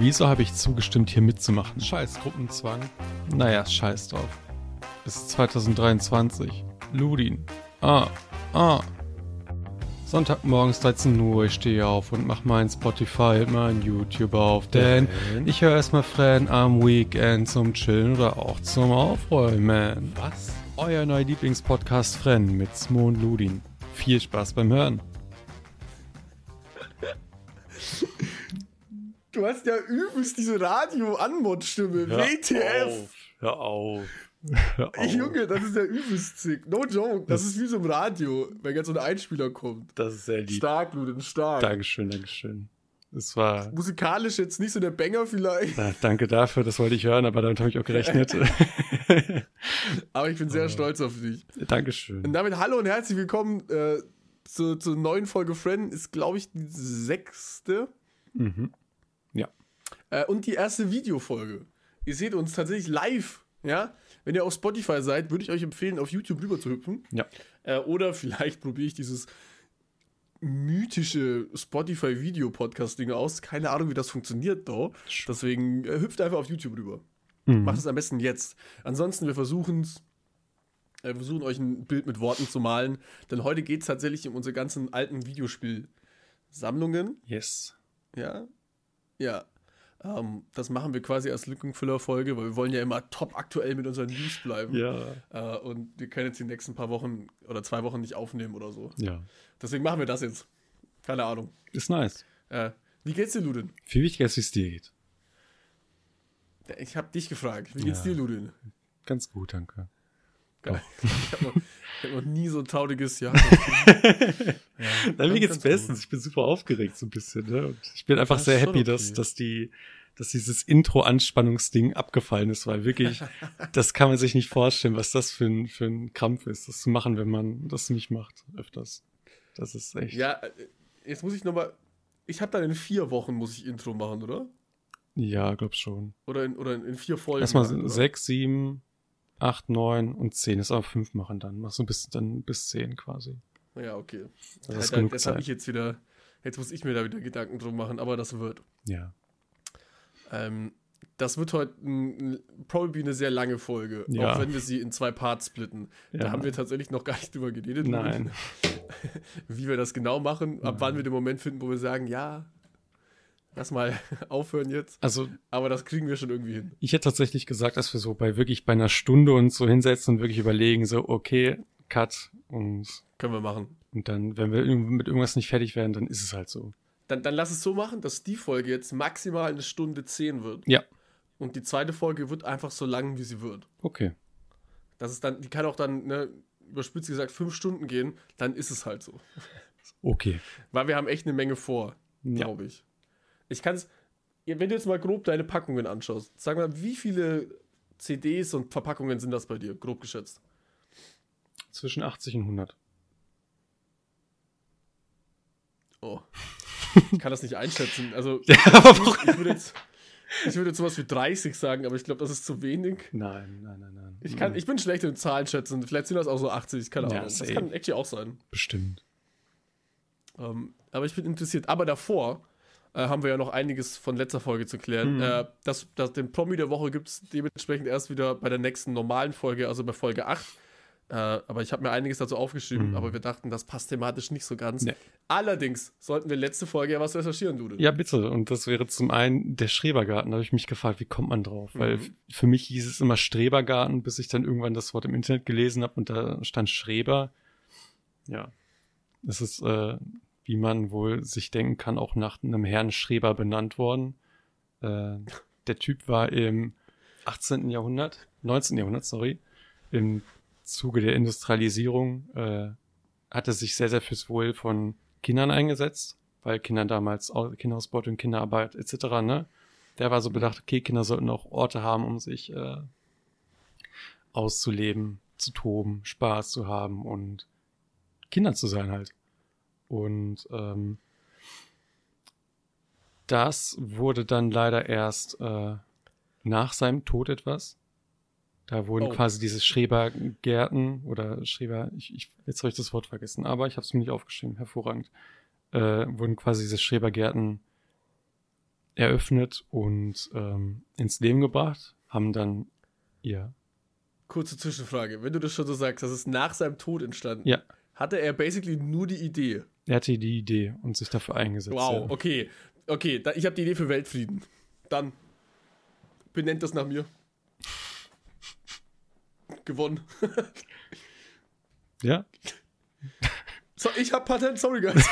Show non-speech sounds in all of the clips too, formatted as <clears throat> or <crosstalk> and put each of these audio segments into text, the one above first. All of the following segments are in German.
Wieso habe ich zugestimmt, hier mitzumachen? Scheiß Gruppenzwang. Naja, scheiß drauf. Es ist 2023. Ludin. Ah, ah. Sonntagmorgens 13 Uhr, ich stehe auf und mach mein Spotify und mein YouTube auf, denn ich höre erstmal Fran am Weekend zum Chillen oder auch zum Aufräumen. Was? Euer neuer Lieblingspodcast Fran mit Smo und Ludin. Viel Spaß beim Hören. Du hast ja übelst diese Radio-Anmod-Stimme. WTF. Hör auf. Hör auf. Junge, das ist ja übelst sick. No joke. Das, ist wie so im Radio, wenn jetzt so ein Einspieler kommt. Das ist sehr lieb. Stark, Ludin, stark. Dankeschön, Dankeschön. Es war. Musikalisch jetzt nicht so der Banger vielleicht. Na, danke dafür, das wollte ich hören, aber damit habe ich auch gerechnet. <laughs> Aber ich bin sehr stolz auf dich. Dankeschön. Und damit hallo und herzlich willkommen äh, zur, zur neuen Folge Friend. Ist, glaube ich, die sechste. Mhm. Äh, und die erste Videofolge. Ihr seht uns tatsächlich live, ja. Wenn ihr auf Spotify seid, würde ich euch empfehlen, auf YouTube rüber zu hüpfen. Ja. Äh, oder vielleicht probiere ich dieses mythische Spotify-Video-Podcast-Ding aus. Keine Ahnung, wie das funktioniert, da. Deswegen äh, hüpft einfach auf YouTube rüber. Mhm. Macht es am besten jetzt. Ansonsten, wir versuchen es. Wir versuchen euch ein Bild mit Worten zu malen. Denn heute geht es tatsächlich um unsere ganzen alten Videospielsammlungen. Yes. Ja. Ja. Ähm, das machen wir quasi als Lückenfüller-Folge, weil wir wollen ja immer top aktuell mit unseren News bleiben. Ja. Äh, und wir können jetzt die nächsten paar Wochen oder zwei Wochen nicht aufnehmen oder so. Ja. Deswegen machen wir das jetzt. Keine Ahnung. Ist nice. Äh, wie geht's dir, Ludin? Viel wichtiger ist, wie es dir geht. Ich habe dich gefragt. Wie geht's Ja. dir, Ludin? Ganz gut, danke. Geil. <laughs> Ich habe noch, ich hab noch nie so ein trauriges Jahr. <laughs> Na, ganz, mir geht's bestens. gut. Ich bin super aufgeregt so ein bisschen. Ne? Und ich bin einfach Das sehr happy, okay. dass, dass die dass dieses Intro-Anspannungsding abgefallen ist, weil wirklich, <laughs> das kann man sich nicht vorstellen, was das für ein, für ein Krampf ist, das zu machen, wenn man das nicht macht, öfters. Das ist echt. ja, äh, jetzt muss ich nochmal. Ich habe dann in vier Wochen muss ich Intro machen, oder? Ja, glaub schon. Oder in, oder in, vier Folgen. Erstmal sechs, sieben, acht, neun und zehn. Ist aber fünf machen dann. Machst du bis dann bis zehn quasi. Ja, okay. Das Ja, ist da- genug jetzt habe ich jetzt wieder. Jetzt muss ich mir da wieder Gedanken drum machen, aber das wird. Ja. Ähm, das wird heute ein, probably eine sehr lange Folge, Ja. auch wenn wir sie in zwei Parts splitten. Da Ja. haben wir tatsächlich noch gar nicht drüber geredet, Nein. <laughs> wie wir das genau machen, ab Nein. wann wir den Moment finden, wo wir sagen, ja, lass mal <laughs> aufhören jetzt. Also Aber das kriegen wir schon irgendwie hin. Ich hätte tatsächlich gesagt, dass wir so bei wirklich bei einer Stunde uns so hinsetzen und wirklich überlegen, so, okay, Cut und, Können wir machen. und dann, wenn wir mit irgendwas nicht fertig werden, dann ist es halt so. Dann, dann lass es so machen, dass die Folge jetzt maximal eine Stunde zehn wird. Ja. Und die zweite Folge wird einfach so lang, wie sie wird. Okay. Das ist dann, die kann auch dann, ne, überspitzt gesagt, fünf Stunden gehen, dann ist es halt so. Okay. Weil wir haben echt eine Menge vor, Ja. glaube ich. Ich kann es, wenn du jetzt mal grob deine Packungen anschaust, sag mal, wie viele CDs und Verpackungen sind das bei dir, grob geschätzt? Zwischen 80 und 100. Oh. <laughs> Ich kann das nicht einschätzen. Also, Ja, aber ich würde jetzt, ich würde jetzt sowas wie 30 sagen, aber ich glaube, das ist zu wenig. Nein, nein, nein, nein. Ich, kann, ich bin schlecht in Zahlen schätzen. Vielleicht sind das auch so 80, keine Ja, Ahnung. das safe. kann actually auch sein. Bestimmt. Ähm, aber ich bin interessiert. Aber davor äh, haben wir ja noch einiges von letzter Folge zu klären. Mhm. Äh, das, das, den Promi der Woche gibt es dementsprechend erst wieder bei der nächsten normalen Folge, also bei Folge 8. Äh, aber ich habe mir einiges dazu aufgeschrieben, Mhm. aber wir dachten, das passt thematisch nicht so ganz. Nee. Allerdings sollten wir letzte Folge ja was recherchieren, Dude. Ja, bitte. Und das wäre zum einen der Schrebergarten. Da habe ich mich gefragt, wie kommt man drauf? Weil Mhm. f- für mich hieß es immer Strebergarten, bis ich dann irgendwann das Wort im Internet gelesen habe und da stand Schreber. Ja. Es ist, äh, wie man wohl sich denken kann, auch nach einem Herrn Schreber benannt worden. Äh, der Typ war im 18. Jahrhundert, 19. Jahrhundert, sorry, im Zuge der Industrialisierung äh, hat er sich sehr, sehr fürs Wohl von Kindern eingesetzt, weil Kinder damals Au- Kinderausbeutung, Kinderarbeit etc. Ne? Der war so bedacht, okay, Kinder sollten auch Orte haben, um sich äh, auszuleben, zu toben, Spaß zu haben und Kinder zu sein halt. Und ähm, das wurde dann leider erst äh, nach seinem Tod etwas. Da wurden Oh. quasi diese Schrebergärten oder Schreber, ich, ich, jetzt habe ich das Wort vergessen, aber ich habe es mir nicht aufgeschrieben, hervorragend, äh, wurden quasi diese Schrebergärten eröffnet und ähm, ins Leben gebracht, haben dann ihr. Kurze Zwischenfrage. Wenn du das schon so sagst, das ist nach seinem Tod entstanden. Ja. Hatte er basically nur die Idee. Er hatte die Idee und sich dafür eingesetzt. Wow, ja. okay. Okay, da, ich habe die Idee für Weltfrieden. Dann benennt das nach mir. Gewonnen. Ja, <laughs> So, ich habe Patent, sorry guys.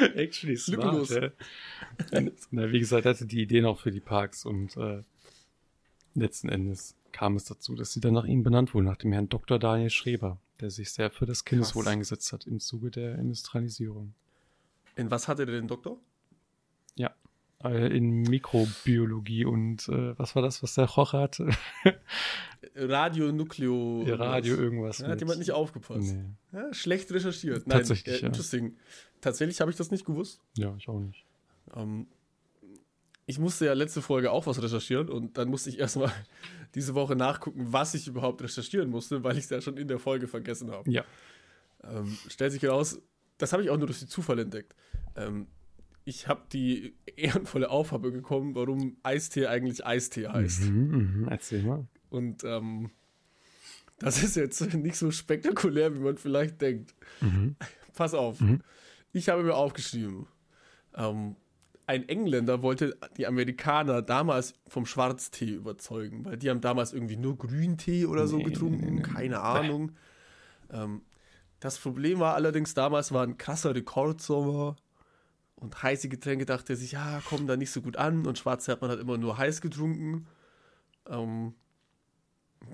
<laughs> actually Lückenlos. smart. Ja. Na, wie gesagt, er hatte die Ideen auch für die Parks und äh, letzten Endes kam es dazu, dass sie dann nach ihm benannt wurde, nach dem Herrn Dr. Daniel Schreber, der sich sehr für das Kindeswohl Krass. eingesetzt hat im Zuge der Industrialisierung. In was hatte der den Doktor? Ja. Äh, in Mikrobiologie und äh, was war das, was der Koch hatte? <laughs> Radionukleo. Radio irgendwas. Ja, hat jemand nicht aufgepasst. Nee. Ja, schlecht recherchiert. Nein, Tatsächlich, äh, ja. interesting. Tatsächlich habe ich das nicht gewusst. Ja, ich auch nicht. Ähm, ich musste ja letzte Folge auch was recherchieren und dann musste ich erstmal <laughs> diese Woche nachgucken, was ich überhaupt recherchieren musste, weil ich es ja schon in der Folge vergessen habe. Ja. Ähm, stellt sich heraus, das habe ich auch nur durch den Zufall entdeckt. Ähm, ich habe die ehrenvolle Aufgabe bekommen, warum Eistee eigentlich Eistee heißt. Mhm, mhm. Erzähl mal. Und ähm, das ist jetzt <laughs> nicht so spektakulär, wie man vielleicht denkt. Mhm. Pass auf. Mhm. Ich habe mir aufgeschrieben, ähm, ein Engländer wollte die Amerikaner damals vom Schwarztee überzeugen, weil die haben damals irgendwie nur Grüntee oder so Nee, getrunken, nee, nee, keine Ahnung. Ähm, das Problem war allerdings, damals war ein krasser Rekordsommer und heiße Getränke dachte er sich, ja, kommen da nicht so gut an und Schwarze hat man halt immer nur heiß getrunken. Ähm,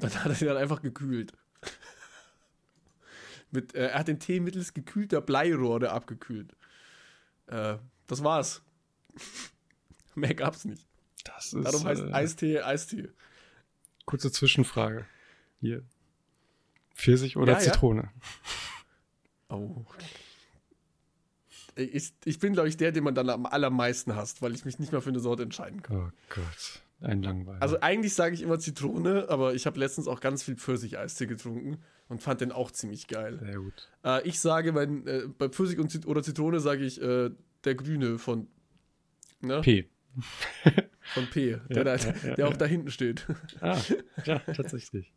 dann hat er sie dann einfach gekühlt. <laughs> Mit, äh, er hat den Tee mittels gekühlter Bleirohre abgekühlt. Äh, das war's. <laughs> Mehr gab's nicht. Das ist Darum heißt äh, Eistee Eistee. kurze Zwischenfrage. Hier. Pfirsich oder Ja, ja. Zitrone? <laughs> Oh. Ich, ich bin, glaube ich, der, den man dann am allermeisten hasst, weil ich mich nicht mehr für eine Sorte entscheiden kann. Oh Gott. Ein Langweiler. Also eigentlich sage ich immer Zitrone, aber ich habe letztens auch ganz viel Pfirsich-Eistee getrunken und fand den auch ziemlich geil. Sehr gut. Äh, ich sage, mein, äh, bei Pfirsich und Zit oder Zitrone sage ich äh, der Grüne von, ne? P. von P, der, Ja, da, ja, der auch da hinten steht. Ah, ja, tatsächlich.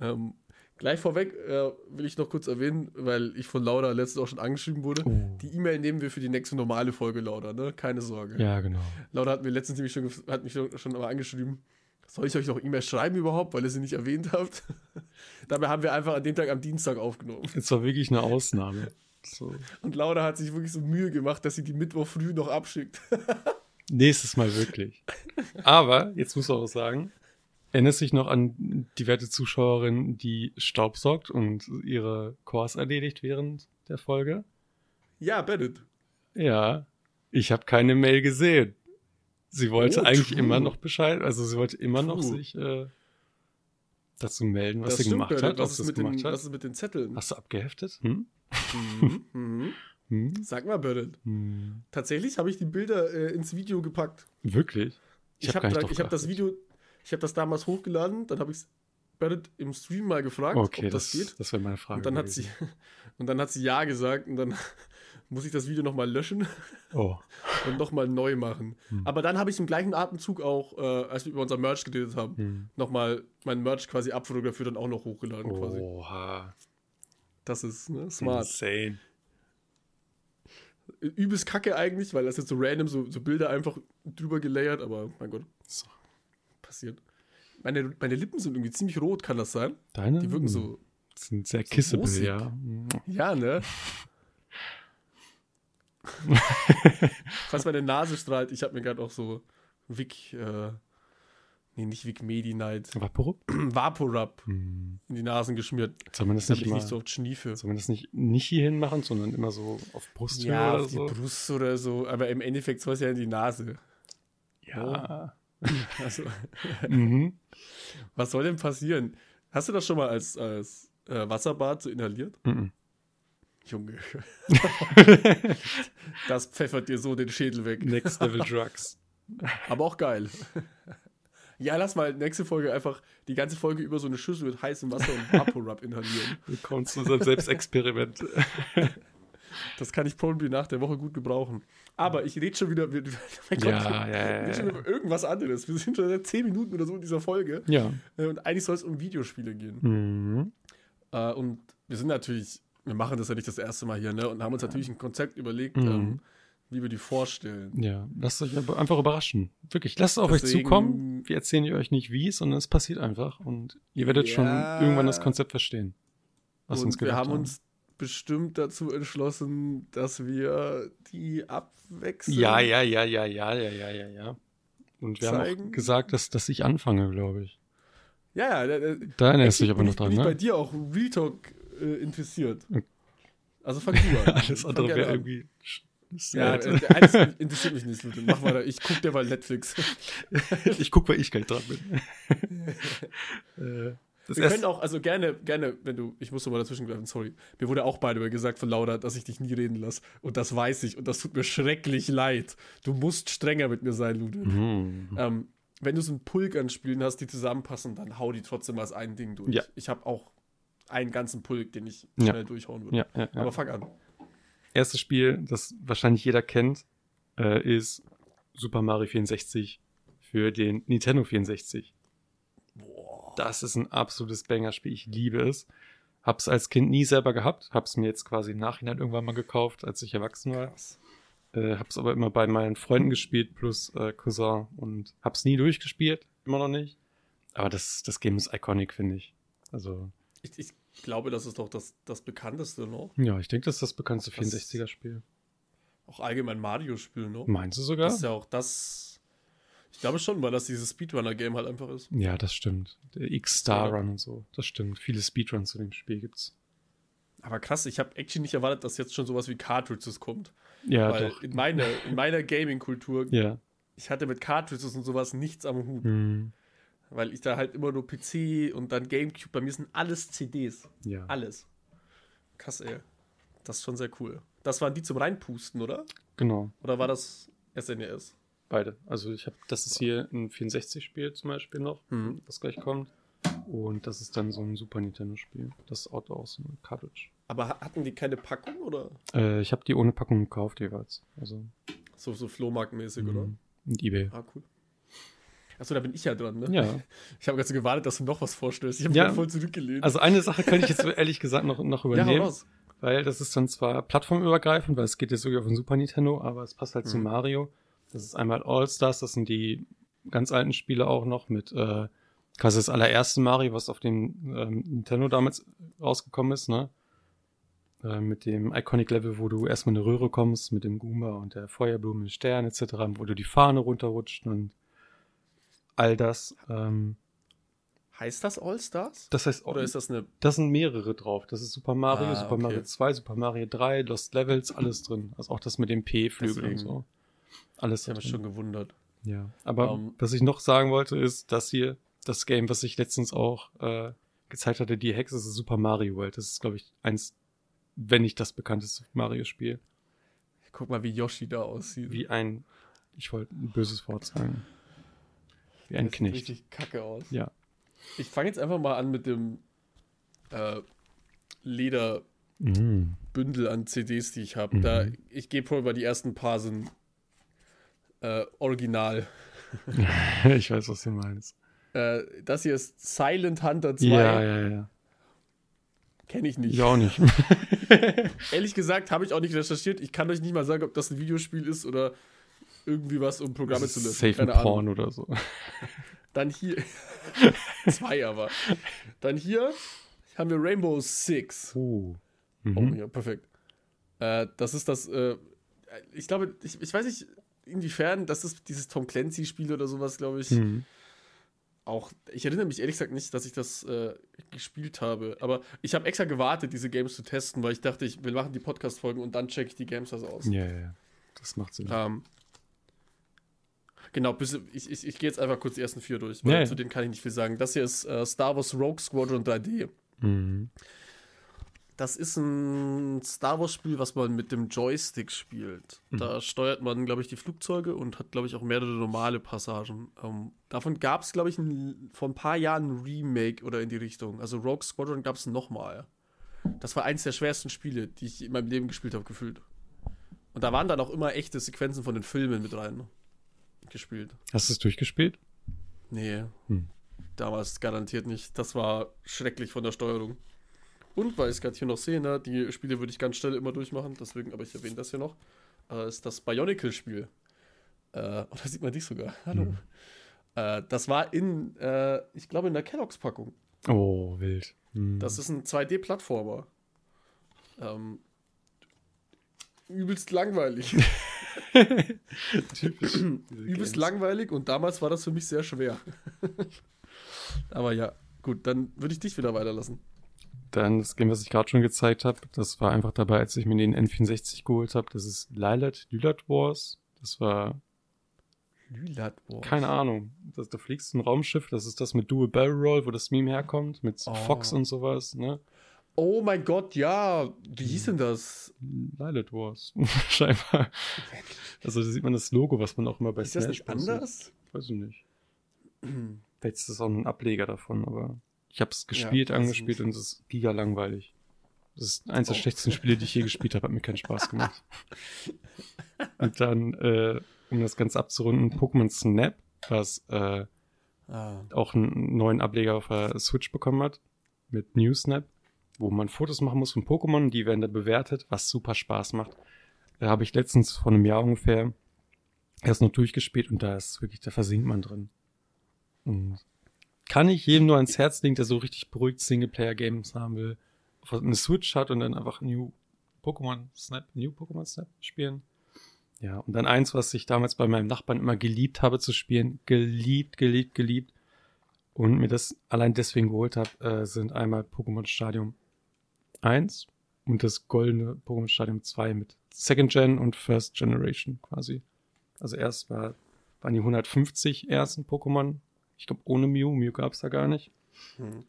ähm, gleich vorweg äh, will ich noch kurz erwähnen, weil ich von Laura letztens auch schon angeschrieben wurde. Oh. Die E-Mail nehmen wir für die nächste normale Folge, Laura, ne? Keine Sorge. Ja, genau. Laura hat mir letztens nämlich schon, hat mich schon mal angeschrieben. Soll ich euch noch E-Mail schreiben überhaupt, weil ihr sie nicht erwähnt habt? <laughs> Dabei haben wir einfach an dem Tag am Dienstag aufgenommen. Es war wirklich eine Ausnahme. So. Und Laura hat sich wirklich so Mühe gemacht, dass sie die Mittwoch früh noch abschickt. <laughs> Nächstes Mal wirklich. Aber, jetzt muss man auch sagen, erinnerst dich noch an die werte Zuschauerin, die staubsaugt und ihre Chors erledigt während der Folge? ja, Bennett. Ja, ich habe keine Mail gesehen. Sie wollte Oh, eigentlich immer noch Bescheid, also sie wollte immer noch True. sich äh, dazu melden, was das sie gemacht hat, Was sie ist, es mit den, gemacht hat. was ist mit den Zetteln? Hast du abgeheftet? Hm? Mhm, mhm. Hm? Sag mal, Bennett. Hm. Tatsächlich habe ich die Bilder äh, ins Video gepackt. Wirklich? Ich, hab habe da, hab das. Video, ich habe das damals hochgeladen, dann habe ich Bennett im Stream mal gefragt, Okay, ob das, das, geht. das wäre meine Frage. Und dann hat sie <laughs> und dann hat sie ja gesagt und dann muss ich das Video nochmal löschen Oh. <laughs> und nochmal neu machen. Hm. Aber dann habe ich im gleichen Atemzug auch, äh, als wir über unser Merch geredet haben, Hm. nochmal mein Merch quasi abfotografiert und auch noch hochgeladen quasi. Oha. Das ist ne, smart. Insane. Übelst kacke eigentlich, weil das jetzt so random, so, so Bilder einfach drüber gelayert, aber mein Gott, So. passiert. Meine, meine Lippen sind irgendwie ziemlich rot, kann das sein? Deine Die wirken so, sind sehr so kissable, ja. ja, ne? <laughs> <laughs> Falls meine Nase strahlt, ich habe mir gerade auch so Vic, äh, nee, nicht Vic Medi Night, Vaporub? <clears throat> Vaporub Hm. in die Nasen geschmiert. Soll man das nicht ich nicht so oft schniefe. soll man das nicht, nicht hierhin machen, sondern immer so auf Brusthöhe Ja, oder auf die so? Brust oder so, aber im Endeffekt soll es ja in die Nase. Ja. <laughs> Also, mhm. <laughs> was soll denn passieren? Hast du das schon mal als, als äh, Wasserbad so inhaliert? Mhm. Junge. <laughs> das pfeffert dir so den Schädel weg. Next Level Drugs. <laughs> Aber auch geil. Ja, lass mal nächste Folge einfach die ganze Folge über so eine Schüssel mit heißem Wasser und Vaporub inhalieren. <laughs> Willkommen zu unserem Selbstexperiment. Das kann ich probably nach der Woche gut gebrauchen. Aber ich rede schon wieder, mein Gott, Ja, ja, ja, ja. über irgendwas anderes. Wir sind schon seit 10 Minuten oder so in dieser Folge. Ja. Äh, Und eigentlich soll es um Videospiele gehen. Mhm. Äh, und wir sind natürlich, wir machen das ja nicht das erste Mal hier, ne? Und haben uns natürlich ein Konzept überlegt, Mhm. ähm, wie wir die vorstellen. Ja, lasst euch einfach überraschen. Wirklich, lasst es auf euch Deswegen- zukommen. Wir erzählen euch nicht wie, sondern es passiert einfach. Und ihr werdet Ja. schon irgendwann das Konzept verstehen. Was wir uns und wir gedacht haben uns bestimmt dazu entschlossen, dass wir die abwechseln. Ja, ja, ja, ja, ja, ja, ja, ja, ja. Und wir haben Zeigen. auch gesagt, dass, dass ich anfange, glaube ich. Ja, ja. Da, Da erinnerst du dich aber noch dran, bin ich bei ne? dir auch Real Talk äh, interessiert. Okay. Also fang du an. Alles Fang andere wäre irgendwie. Ja, der eines interessiert mich nicht, Ludwig. Mach weiter. Ich guck dir mal Netflix. <laughs> ich guck, weil ich gleich dran bin. <laughs> Äh, das Wir können auch, also gerne, gerne, wenn du, ich muss noch mal dazwischen greifen, sorry. Mir wurde auch beide gesagt von Laura, dass ich dich nie reden lasse. Und das weiß ich. Und das tut mir schrecklich leid. Du musst strenger mit mir sein, Ludwig. Mhm. Ähm, wenn du so einen Pulk an Spielen hast, die zusammenpassen, dann hau die trotzdem als ein Ding durch. Ja. Ich habe auch einen ganzen Pulk, den ich Ja. schnell durchhauen würde. Ja, ja, ja. Aber fang an. erstes Spiel, das wahrscheinlich jeder kennt, äh, ist Super Mario 64 für den Nintendo 64. Das ist ein absolutes Banger-Spiel. Ich liebe es. Hab's als Kind nie selber gehabt. Hab's mir jetzt quasi im Nachhinein irgendwann mal gekauft, als ich erwachsen war. Äh, hab's aber immer bei meinen Freunden gespielt, plus äh, Cousin. Und hab's nie durchgespielt. Immer noch nicht. Aber das, das Game ist iconic, finde ich. Also, Ich, ich glaube, das ist doch das, das bekannteste noch. ja, ich denke, das ist das bekannteste Das- 64er-Spiel. Auch allgemein Mario-Spiel noch. Meinst du sogar? Das ist ja auch das. Ich glaube schon, weil das dieses Speedrunner-Game halt einfach ist. Ja, das stimmt. Der X-Star Ja. Und so. Das stimmt. Viele Speedruns zu dem Spiel gibt's. Aber krass, ich habe actually nicht erwartet, dass jetzt schon sowas wie Cartridges kommt. Ja, weil doch. in meiner, in meiner Gaming-Kultur, Ja. ich hatte mit Cartridges und sowas nichts am Hut. Hm. Weil ich da halt immer nur PC und dann Gamecube, bei mir sind alles CDs. Ja. Alles. Krass, ey. Das ist schon sehr cool. Das waren die zum Reinpusten, oder? Genau. Oder war das SNES? Beide. Also ich habe, das ist hier ein 64-Spiel zum Beispiel noch, Mhm. das gleich kommt. Und das ist dann so ein Super Nintendo-Spiel. Das Auto aus so einem Cartridge. Aber ha- hatten die keine Packung oder Äh, ich habe die ohne Packung gekauft jeweils. Also so, so Flohmarktmäßig, oder? mhm. und eBay. Ah, cool. Achso, da bin ich ja dran, ne? Ja. <laughs> Ich habe ganz gewartet, dass du noch was vorstellst. Ich habe Ja. voll zurückgelehnt. Also eine Sache könnte ich jetzt <laughs> ehrlich gesagt noch, noch ja, übernehmen. raus. Weil das ist dann zwar plattformübergreifend, weil es geht jetzt sogar auf den Super Nintendo, aber es passt halt zu Mhm. Mario. Das ist einmal All-Stars, das sind die ganz alten Spiele auch noch mit äh, quasi das allererste Mario, was auf dem ähm, Nintendo damals rausgekommen ist, ne? Äh, mit dem Iconic Level, wo du erstmal in eine Röhre kommst, mit dem Goomba und der Feuerblume, Stern etc., wo du die Fahne runterrutscht und all das. Ähm, Heißt das All-Stars? das heißt, Oder ist das eine. da sind mehrere drauf. Das ist Super Mario, Ah, Super okay. Mario 2, Super Mario 3, Lost Levels, alles drin. Also auch das mit dem P-Flügel und so. Alles Ich habe mich schon gewundert. Ja. Aber Ähm, was ich noch sagen wollte, ist, dass hier das Game, was ich letztens auch äh, gezeigt hatte, die Hex, das ist Super Mario World. Das ist, glaube ich, eins, wenn nicht das bekannteste Mario-Spiel. Guck mal, wie Yoshi da aussieht. Wie ein, ich wollte ein böses Wort sagen. Wie ein Das sieht Knecht. richtig kacke aus. Ja. Ich fange jetzt einfach mal an mit dem äh, Lederbündel Mhm. an CDs, die ich habe. Mhm. Da Ich gebe vor, weil die ersten paar sind äh, original. <laughs> ich weiß, was du meinst. Äh, das hier ist Silent Hunter 2. Ja, ja, ja. Kenne ich nicht. Ich auch nicht. <laughs> Ehrlich gesagt habe ich auch nicht recherchiert. Ich kann euch nicht mal sagen, ob das ein Videospiel ist oder irgendwie was, um Programme Das zu löschen. Safe Keine ein Ahnung. Porn oder so. <laughs> Dann hier. <laughs> Zwei aber. Dann hier haben wir Rainbow Six. Oh. Oh, Mhm. ja, perfekt. Äh, das ist das, äh, ich glaube, ich, ich weiß nicht, inwiefern, das ist dieses Tom Clancy-Spiel oder sowas, glaube ich. Mhm. Auch, ich erinnere mich ehrlich gesagt nicht, dass ich das äh, gespielt habe. Aber ich habe extra gewartet, diese Games zu testen, weil ich dachte, ich, wir machen die Podcast-Folgen und dann checke ich die Games also aus. Ja, ja, ja. Das macht Sinn. Ähm, genau, bis, ich, ich, ich gehe jetzt einfach kurz die ersten vier durch, weil Ja, ja. zu denen kann ich nicht viel sagen. Das hier ist äh, Star Wars Rogue Squadron 3D. Mhm. Das ist ein Star Wars-Spiel, was man mit dem Joystick spielt. Mhm. Da steuert man, glaube ich, die Flugzeuge und hat, glaube ich, auch mehrere normale Passagen. Ähm, davon gab es, glaube ich, ein, vor ein paar Jahren ein Remake oder in die Richtung. Also Rogue Squadron gab es nochmal. Das war eins der schwersten Spiele, die ich in meinem Leben gespielt habe, gefühlt. Und da waren dann auch immer echte Sequenzen von den Filmen mit rein gespielt. Hast du es durchgespielt? Nee. Hm. Damals garantiert nicht. Das war schrecklich von der Steuerung. Und weil ich es gerade hier noch sehe, ne, die Spiele würde ich ganz schnell immer durchmachen, deswegen, aber ich erwähne das hier noch, äh, ist das Bionicle-Spiel. Äh, <laughs> oder sieht man dich sogar? Hallo. Hm. Äh, das war in, äh, ich glaube, in der Kelloggs-Packung. Oh, wild. Hm. Das ist ein 2D-Plattformer. Ähm, übelst langweilig. <laughs> <laughs> Typisch. übelst langweilig und damals war das für mich sehr schwer. <laughs> Aber ja, gut, dann würde ich dich wieder weiterlassen. Dann das Game, was ich gerade schon gezeigt habe, das war einfach dabei, als ich mir den N64 geholt habe. Das ist Lilat, Lylat Wars. Das war Lylat Wars. Keine Ahnung. Das, da fliegst du ein Raumschiff, das ist das mit Dual Barrel Roll, wo das Meme herkommt, mit Oh. Fox und sowas, ne? Oh mein Gott, ja. Wie hieß denn das? Lilat Wars. <laughs> Scheinbar. Also da sieht man das Logo, was man auch immer bei Ist das Smash nicht Bros. sieht. anders? Weiß ich nicht. Vielleicht ist das auch ein Ableger davon, aber ich habe es gespielt, ich angespielt nicht. und es ist giga langweilig. Das ist eins der Oh. schlechtesten Spiele, die ich je gespielt habe, hat mir keinen Spaß gemacht. <laughs> und dann, äh, um das Ganze abzurunden, Pokémon Snap, was äh, Ah. auch einen neuen Ableger auf der Switch bekommen hat, mit New Snap, wo man Fotos machen muss von Pokémon, die werden da bewertet, was super Spaß macht. Da habe ich letztens vor einem Jahr ungefähr erst noch durchgespielt und da ist wirklich, da versinkt man drin. Und kann ich jedem nur ans Herz legen, der so richtig beruhigt Singleplayer-Games haben will, eine Switch hat und dann einfach New Pokémon Snap, New Pokémon Snap spielen. Ja, und dann eins, was ich damals bei meinem Nachbarn immer geliebt habe zu spielen. Geliebt, geliebt, geliebt. Und mir das allein deswegen geholt habe, äh, sind einmal Pokémon Stadium 1 und das goldene Pokémon Stadium 2 mit Second Gen und First Generation quasi. Also erst war, waren die 150 ersten Pokémon. Ich glaube ohne Mew. Mew gab's da gar nicht. Hm.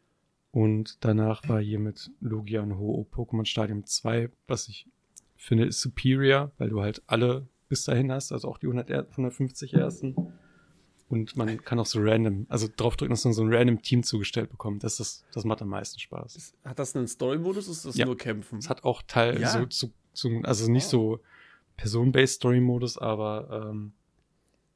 Und danach war hier mit Lugia und Ho-Oh Pokémon Stadium 2, was ich finde, ist superior, weil du halt alle bis dahin hast, also auch die 100, er- 150 ersten. Und man kann auch so random, also draufdrücken, dass man so ein random Team zugestellt bekommt. Das, ist, das macht am meisten Spaß. Hat das einen Story-Modus? Ist das Ja. nur Kämpfen? Es hat auch Teil, Ja. so, zu, zu, also nicht Oh. so Person-Based Story-Modus, aber ähm,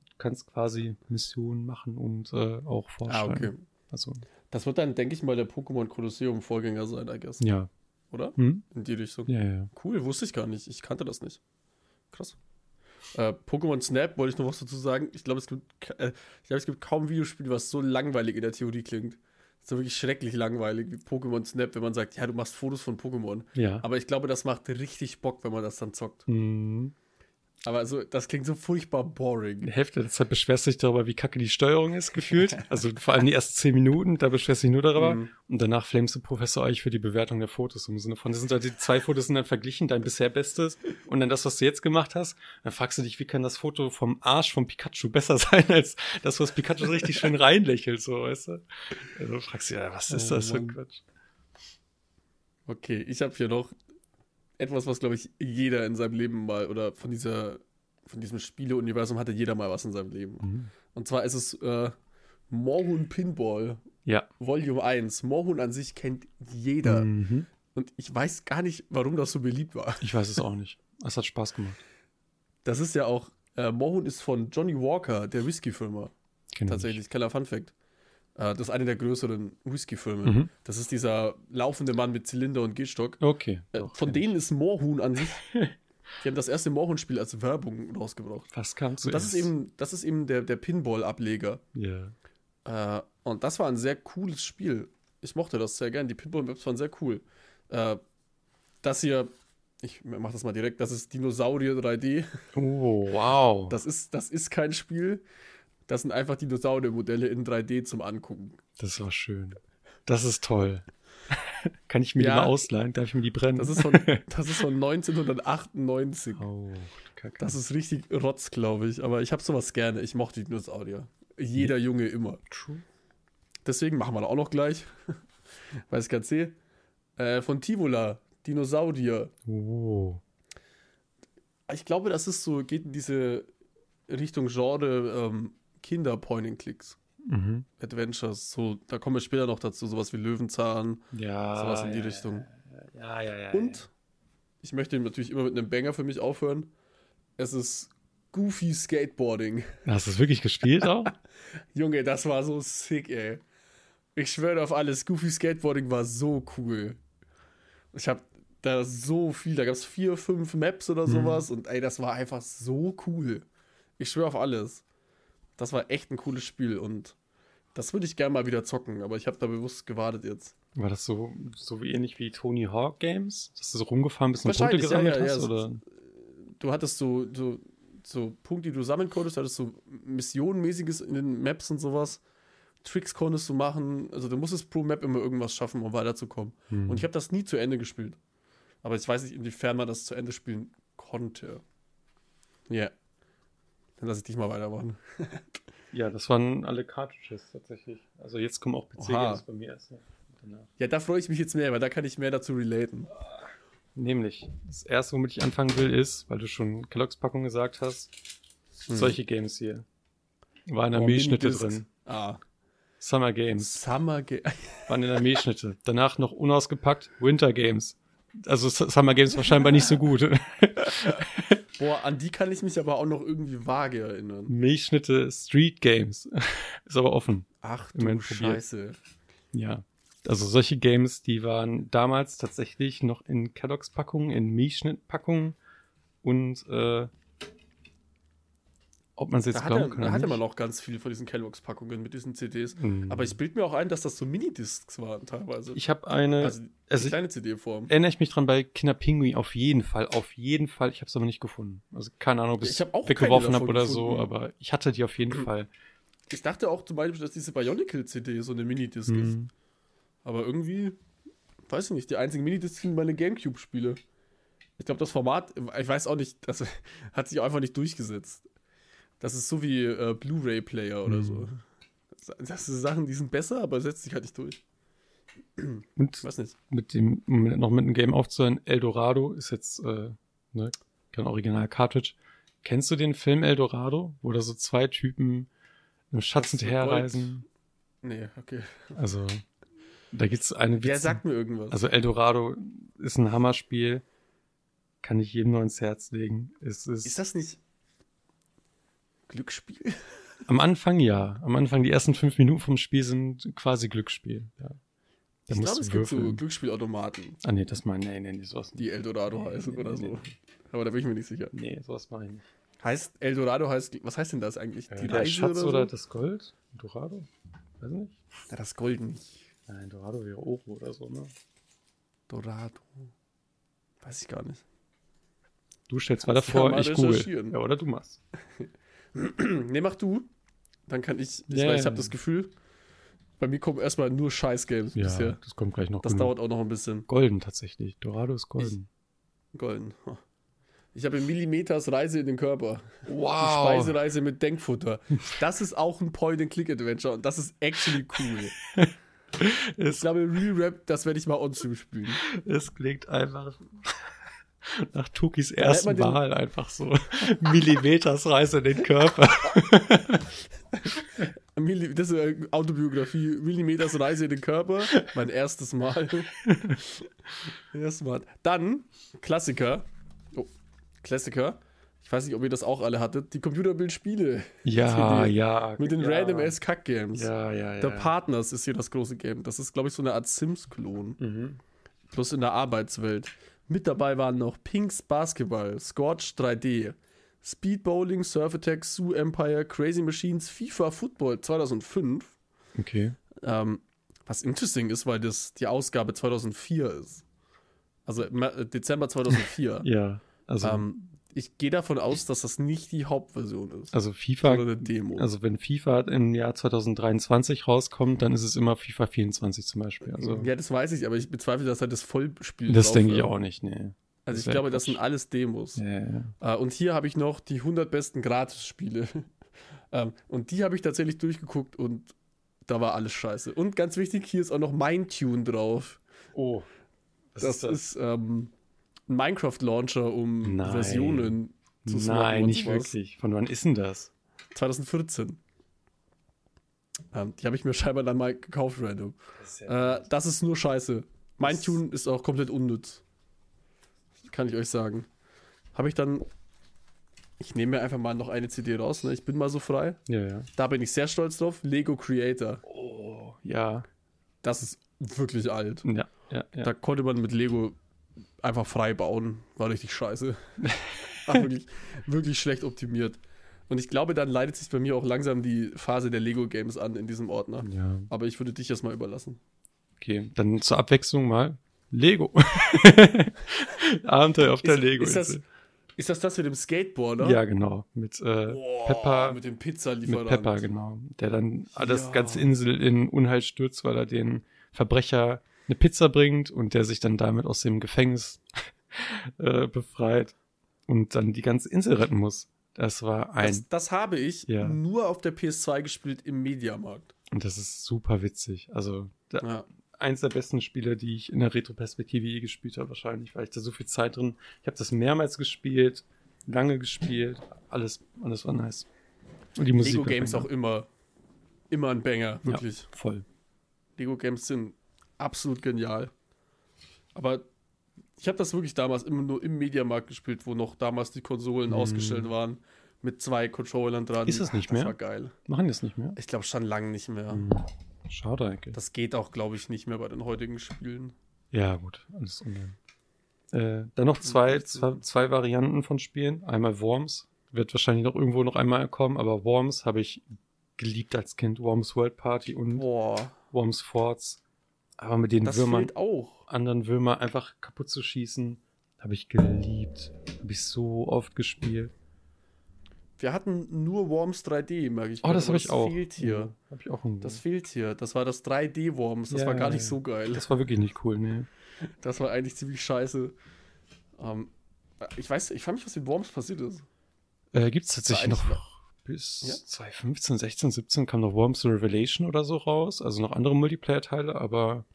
du kannst quasi Missionen machen und äh, auch ah, vorstellen. okay. Also, Das wird dann, denke ich mal, der Pokémon Kolosseum-Vorgänger sein, I guess. ja. Oder? Hm? In die Richtung. Ja, ja. Cool, wusste ich gar nicht. Ich kannte das nicht. Krass. Äh, Pokémon Snap wollte ich noch was dazu sagen. Ich glaube, es gibt, äh, ich glaube, es gibt kaum ein Videospiel, was so langweilig in der Theorie klingt. So wirklich schrecklich langweilig wie Pokémon Snap, wenn man sagt, ja, du machst Fotos von Pokémon. Ja. Aber ich glaube, das macht richtig Bock, wenn man das dann zockt. Mhm. Aber also, das klingt so furchtbar Die boring. Hälfte der Zeit beschwerst du dich darüber, wie kacke die Steuerung ist, gefühlt. <laughs> Also vor allem die ersten zehn Minuten, da beschwerst du dich nur darüber. Mhm. Und danach flamest du Professor Eich für die Bewertung der Fotos. Im Sinne von, das sind halt die zwei Fotos sind dann verglichen, dein bisher Bestes und dann das, was du jetzt gemacht hast. Dann fragst du dich, wie kann das Foto vom Arsch vom Pikachu besser <laughs> sein, als das, was Pikachu so richtig schön reinlächelt, so, weißt du? Also fragst du ja, was ist Oh das für ein Mann. Quatsch? Okay, ich habe hier noch etwas, was, glaube ich, jeder in seinem Leben mal oder von dieser, von diesem Spieleuniversum hatte jeder mal was in seinem Leben. Mhm. Und zwar ist es äh, Morhun Pinball Ja. Volume 1. Morhun an sich kennt jeder. Mhm. Und ich weiß gar nicht, warum das so beliebt war. Ich weiß es auch nicht. Es hat Spaß gemacht. Das ist ja auch, äh, Morhun ist von Johnny Walker, der Whisky-Firma. Tatsächlich, kleiner Fun-Fact. Äh, das ist eine der größeren Whisky-Firmen. Mhm. Das ist dieser laufende Mann mit Zylinder und Gehstock. Okay. Äh, Doch, von denen ist Morhun an sich. <laughs> Die haben das erste Morhun-Spiel als Werbung rausgebracht. Was kam Und zuerst? das ist eben, das ist eben der, der Pinball-Ableger. Ja. Äh, und das war ein sehr cooles Spiel. Ich mochte das sehr gern. Die Pinball-Maps waren sehr cool. Äh, das hier, ich mach das mal direkt, das ist Dinosaurier 3D. Oh, wow. Das ist, das ist kein Spiel. Das sind einfach Dinosaurier-Modelle in 3D zum Angucken. Das war schön. Das ist toll. Kann ich mir Ja. die mal ausleihen? Darf ich mir die brennen? Das ist von, <laughs> das ist von 1998. oh, Kacke. Das ist richtig Rotz, glaube ich. Aber ich habe sowas gerne. Ich mochte die Dinosaurier. Jeder Junge immer. true. Deswegen machen wir auch noch gleich. Weil ich sehe. Äh, von Tivola, Dinosaurier. Oh. Ich glaube, das ist so, geht in diese Richtung Genre ähm, Kinder-Point-and-Clicks. Mhm. Adventures. So, da kommen wir später noch dazu. Sowas wie Löwenzahn. Ja. Sowas in die ja, Richtung. Ja, Ja, ja, ja. Und ich möchte natürlich immer mit einem Banger für mich aufhören. Es ist Goofy Skateboarding. Hast du es wirklich gespielt auch? <laughs> Junge, das war so sick, ey. Ich schwöre auf alles, Goofy Skateboarding war so cool. Ich habe da so viel, da gab es vier, fünf Maps oder Mhm. sowas und ey, das war einfach so cool. Ich schwöre auf alles. Das war echt ein cooles Spiel und das würde ich gerne mal wieder zocken, aber ich habe da bewusst gewartet jetzt. War das so, so wie ähnlich wie Tony Hawk Games? Dass du so rumgefahren bist und Punkte ja, gesammelt ja, ja, hast? so- oder? Du hattest so, so, so Punkte, die du sammeln konntest, du hattest so Missionenmäßiges in den Maps und sowas. Tricks konntest du machen, also du musstest pro Map immer irgendwas schaffen, um weiterzukommen. Hm. Und ich habe das nie zu Ende gespielt. Aber ich weiß nicht, inwiefern man das zu Ende spielen konnte. Ja. Dann lass ich dich mal weitermachen. <laughs> Ja, das waren alle Cartridges tatsächlich. Also jetzt kommen auch. PC-Games bei mir erst. danach. Ja, da freue ich mich jetzt mehr, weil da kann ich mehr dazu relaten. Nämlich, das erste, womit ich anfangen will, ist, weil du schon Kelloggs Packung gesagt hast, Hm. solche Games hier. War in der Oh, Milchschnitte drin. Ah. Summer Games Summer Game. <laughs> waren in der Milchschnitte. Danach noch unausgepackt Winter Games. Also Summer Games war scheinbar nicht so gut. <laughs> Boah, an die kann ich mich aber auch noch irgendwie vage erinnern. Milchschnitte Street Games. <laughs> ist aber offen. Ach du probiert. Scheiße. Ja. Also solche Games, die waren damals tatsächlich noch in Kelloggs Packungen, in Milchschnittpackungen und äh, ob man es jetzt Da, glauben hatte, kann. da hatte man auch ganz viel von diesen Kelloggs-Packungen mit diesen CDs. Mhm. Aber ich bild mir auch ein, dass das so Minidiscs waren teilweise. ich habe eine, also also kleine CD-Form. erinnere ich mich dran bei Kinderpinguin auf jeden Fall, auf jeden Fall. Ich habe es aber nicht gefunden. Also keine Ahnung, ob ich es weggeworfen habe oder so, gefunden. aber ich hatte die auf jeden <clears throat> Fall. Ich dachte auch zum Beispiel, dass diese Bionicle-CD so eine Minidisc ist. Mhm. Aber irgendwie, weiß ich nicht, die einzigen Minidiscs sind meine Gamecube-Spiele. Ich glaube, das Format, ich weiß auch nicht, das <laughs> hat sich einfach nicht durchgesetzt. Das ist so wie äh, Blu-ray-Player oder Mhm. so. Das, sind Sachen, die sind besser, aber setzt sich halt nicht durch. <clears throat> Und weiß nicht. mit dem, um noch mit einem Game aufzuhören, Eldorado ist jetzt äh, ne, kein Original Cartridge. Kennst du den Film Eldorado, wo da so zwei Typen im ist hinterherreisen? Nee, okay. Also, da gibt's eine Der Witz. sagt mir irgendwas. Also Eldorado ist ein Hammerspiel. Kann ich jedem nur ins Herz legen. Es ist, ist das nicht Glücksspiel? <laughs> am Anfang ja. Am Anfang die ersten fünf Minuten vom Spiel sind quasi Glücksspiel. Ja. Da Ich glaube, es gibt so. Glücksspielautomaten, Ah nee, das meine nee, nee, nee, sowas nicht. die Eldorado Nee, heißen nee, oder nee, so. Aber da bin ich mir nicht sicher. Nee, sowas mache ich nicht. Heißt Eldorado heißt, was heißt denn das eigentlich? Äh, Die der Reise Schatz oder, oder, so? das Gold? Dorado? Weiß nicht. Ja, das Golden. Nein, Dorado wäre Oro oder so, ne? Dorado. Weiß ich gar nicht. Du stellst mal ich google. Ja, oder du machst. <laughs> nee, mach du. Dann kann ich, ich, weil ich habe das Gefühl, bei mir kommen erstmal nur Scheiß-Games Ja, bisher. das kommt gleich noch. Das genug. dauert auch noch ein bisschen. Golden tatsächlich. Dorado ist golden. Golden. Ich habe Millimeters Reise in den Körper. Die Wow. Speisereise mit Denkfutter. Das ist auch ein Point-and-Click-Adventure und das ist actually cool. <laughs> Ich glaube, Real Rap, das werde ich mal on-stream spielen. es klingt einfach nach Tukis ersten Wahl einfach so. <laughs> Millimetersreise in den Körper. <laughs> Das ist eine Autobiografie. Millimeters Reise in den Körper. Mein erstes Mal. <laughs> erstes Mal. Dann, Klassiker. Oh, Klassiker. Ich weiß nicht, ob ihr das auch alle hattet. Die Computerbildspiele. Ja, CD. ja. Mit den ja. Random Ass Kack Games. Ja, ja, ja. The Partners ist hier das große Game. Das ist, glaube ich, so eine Art Sims-Klon. Mhm. Plus in der Arbeitswelt. Mit dabei waren noch Pinks Basketball, Scorch 3D, Speed Bowling, Surf Attack, Zoo Empire, Crazy Machines, FIFA Football 2005. Okay. Ähm, was interesting ist, weil das die Ausgabe 2004 ist. Also äh, Dezember 2004. Ja. Also, ähm, ich gehe davon aus, dass das nicht die Hauptversion ist, also FIFA, eine Demo. also wenn FIFA im Jahr 2023 rauskommt, dann ist es immer FIFA 24 zum Beispiel. Also, ja, das weiß ich, aber ich bezweifle, dass halt das Vollspiel das drauf denke ich auch nicht, nee. Also Das ich glaube, das sind alles Demos. Ja, ja. Äh, und hier habe ich noch die 100 besten Gratis-Spiele. <laughs> ähm, und die habe ich tatsächlich durchgeguckt und da war alles scheiße. Und ganz wichtig, hier ist auch noch Mindtune drauf. Was Das, ist, ähm, ein Minecraft-Launcher, um Nein. Versionen zu swappen Nein, nicht sowas. wirklich. Von wann ist denn das? 2014. Ähm, die habe ich mir <laughs> scheinbar dann mal gekauft, random. Das ist Äh, das ist nur scheiße. Mein Tune ist auch komplett unnütz. Kann ich euch sagen. Habe ich dann. Ich nehme mir einfach mal noch eine CD raus, ne? Ich bin mal so frei. Ja, ja. Da bin ich sehr stolz drauf. Lego Creator. Oh, ja. Das ist wirklich alt. Ja, ja, ja. Da konnte man mit Lego einfach frei bauen. War richtig scheiße. <laughs> War wirklich, wirklich schlecht optimiert. Und ich glaube, dann leitet sich bei mir auch langsam die Phase der Lego Games an in diesem Ordner. ja. Aber ich würde dich das mal überlassen. Okay, dann zur Abwechslung mal Lego. <laughs> Abenteuer auf der Lego. ist, das, das das mit dem Skateboarder? Ja, genau. Mit äh, Boah, Pepper. Mit dem Mit Pizzalieferant. Pepper, genau. Der dann Ja. ganze Insel in Unheil stürzt, weil er den Verbrecher eine Pizza bringt und der sich dann damit aus dem Gefängnis äh, befreit und dann die ganze Insel retten muss. Das war ein, Das, das habe ich Ja. nur auf der PS2 gespielt im Mediamarkt. und das ist super witzig. Also da, Ja. eins der besten Spiele, die ich in der Retroperspektive je gespielt habe, wahrscheinlich, weil ich da so viel Zeit drin. Ich habe das mehrmals gespielt, lange gespielt, alles, alles war nice. Und die Musik Lego Games auch immer, immer ein Banger, wirklich. Ja, voll. Lego Games sind absolut genial. Aber ich habe das wirklich damals immer nur im Mediamarkt gespielt, wo noch damals die Konsolen Mhm. ausgestellt waren. Mit zwei Controllern dran. Ist das nicht das mehr? war geil. Machen die das nicht mehr? Ich glaube schon lange nicht mehr. Hm. Schade eigentlich. Das geht auch, glaube ich, nicht mehr bei den heutigen Spielen. Ja, gut, alles. Äh, dann noch zwei, zwei, zwei Varianten von Spielen. Einmal Worms, wird wahrscheinlich noch irgendwo noch einmal kommen, aber Worms habe ich geliebt als Kind. Worms World Party und Boah, Worms Forts. Aber mit den das Würmern, anderen Würmer einfach kaputt zu schießen, habe ich geliebt. Habe ich so oft gespielt. Wir hatten nur Worms 3D, merke ich. Oh, das habe ich auch. fehlt hier. Habe ich auch. Das fehlt hier. Das war das 3D-Worms. Das Ja, war gar ja, nicht ja. so geil. das war wirklich nicht cool, ne? <laughs> Das war eigentlich ziemlich scheiße. Ähm, ich weiß, ich frage mich, was mit Worms passiert ist. Äh, Gibt es tatsächlich noch bis Ja? 2015, 16, 17 kam noch Worms Revelation oder so raus. Also noch andere Multiplayer-Teile, aber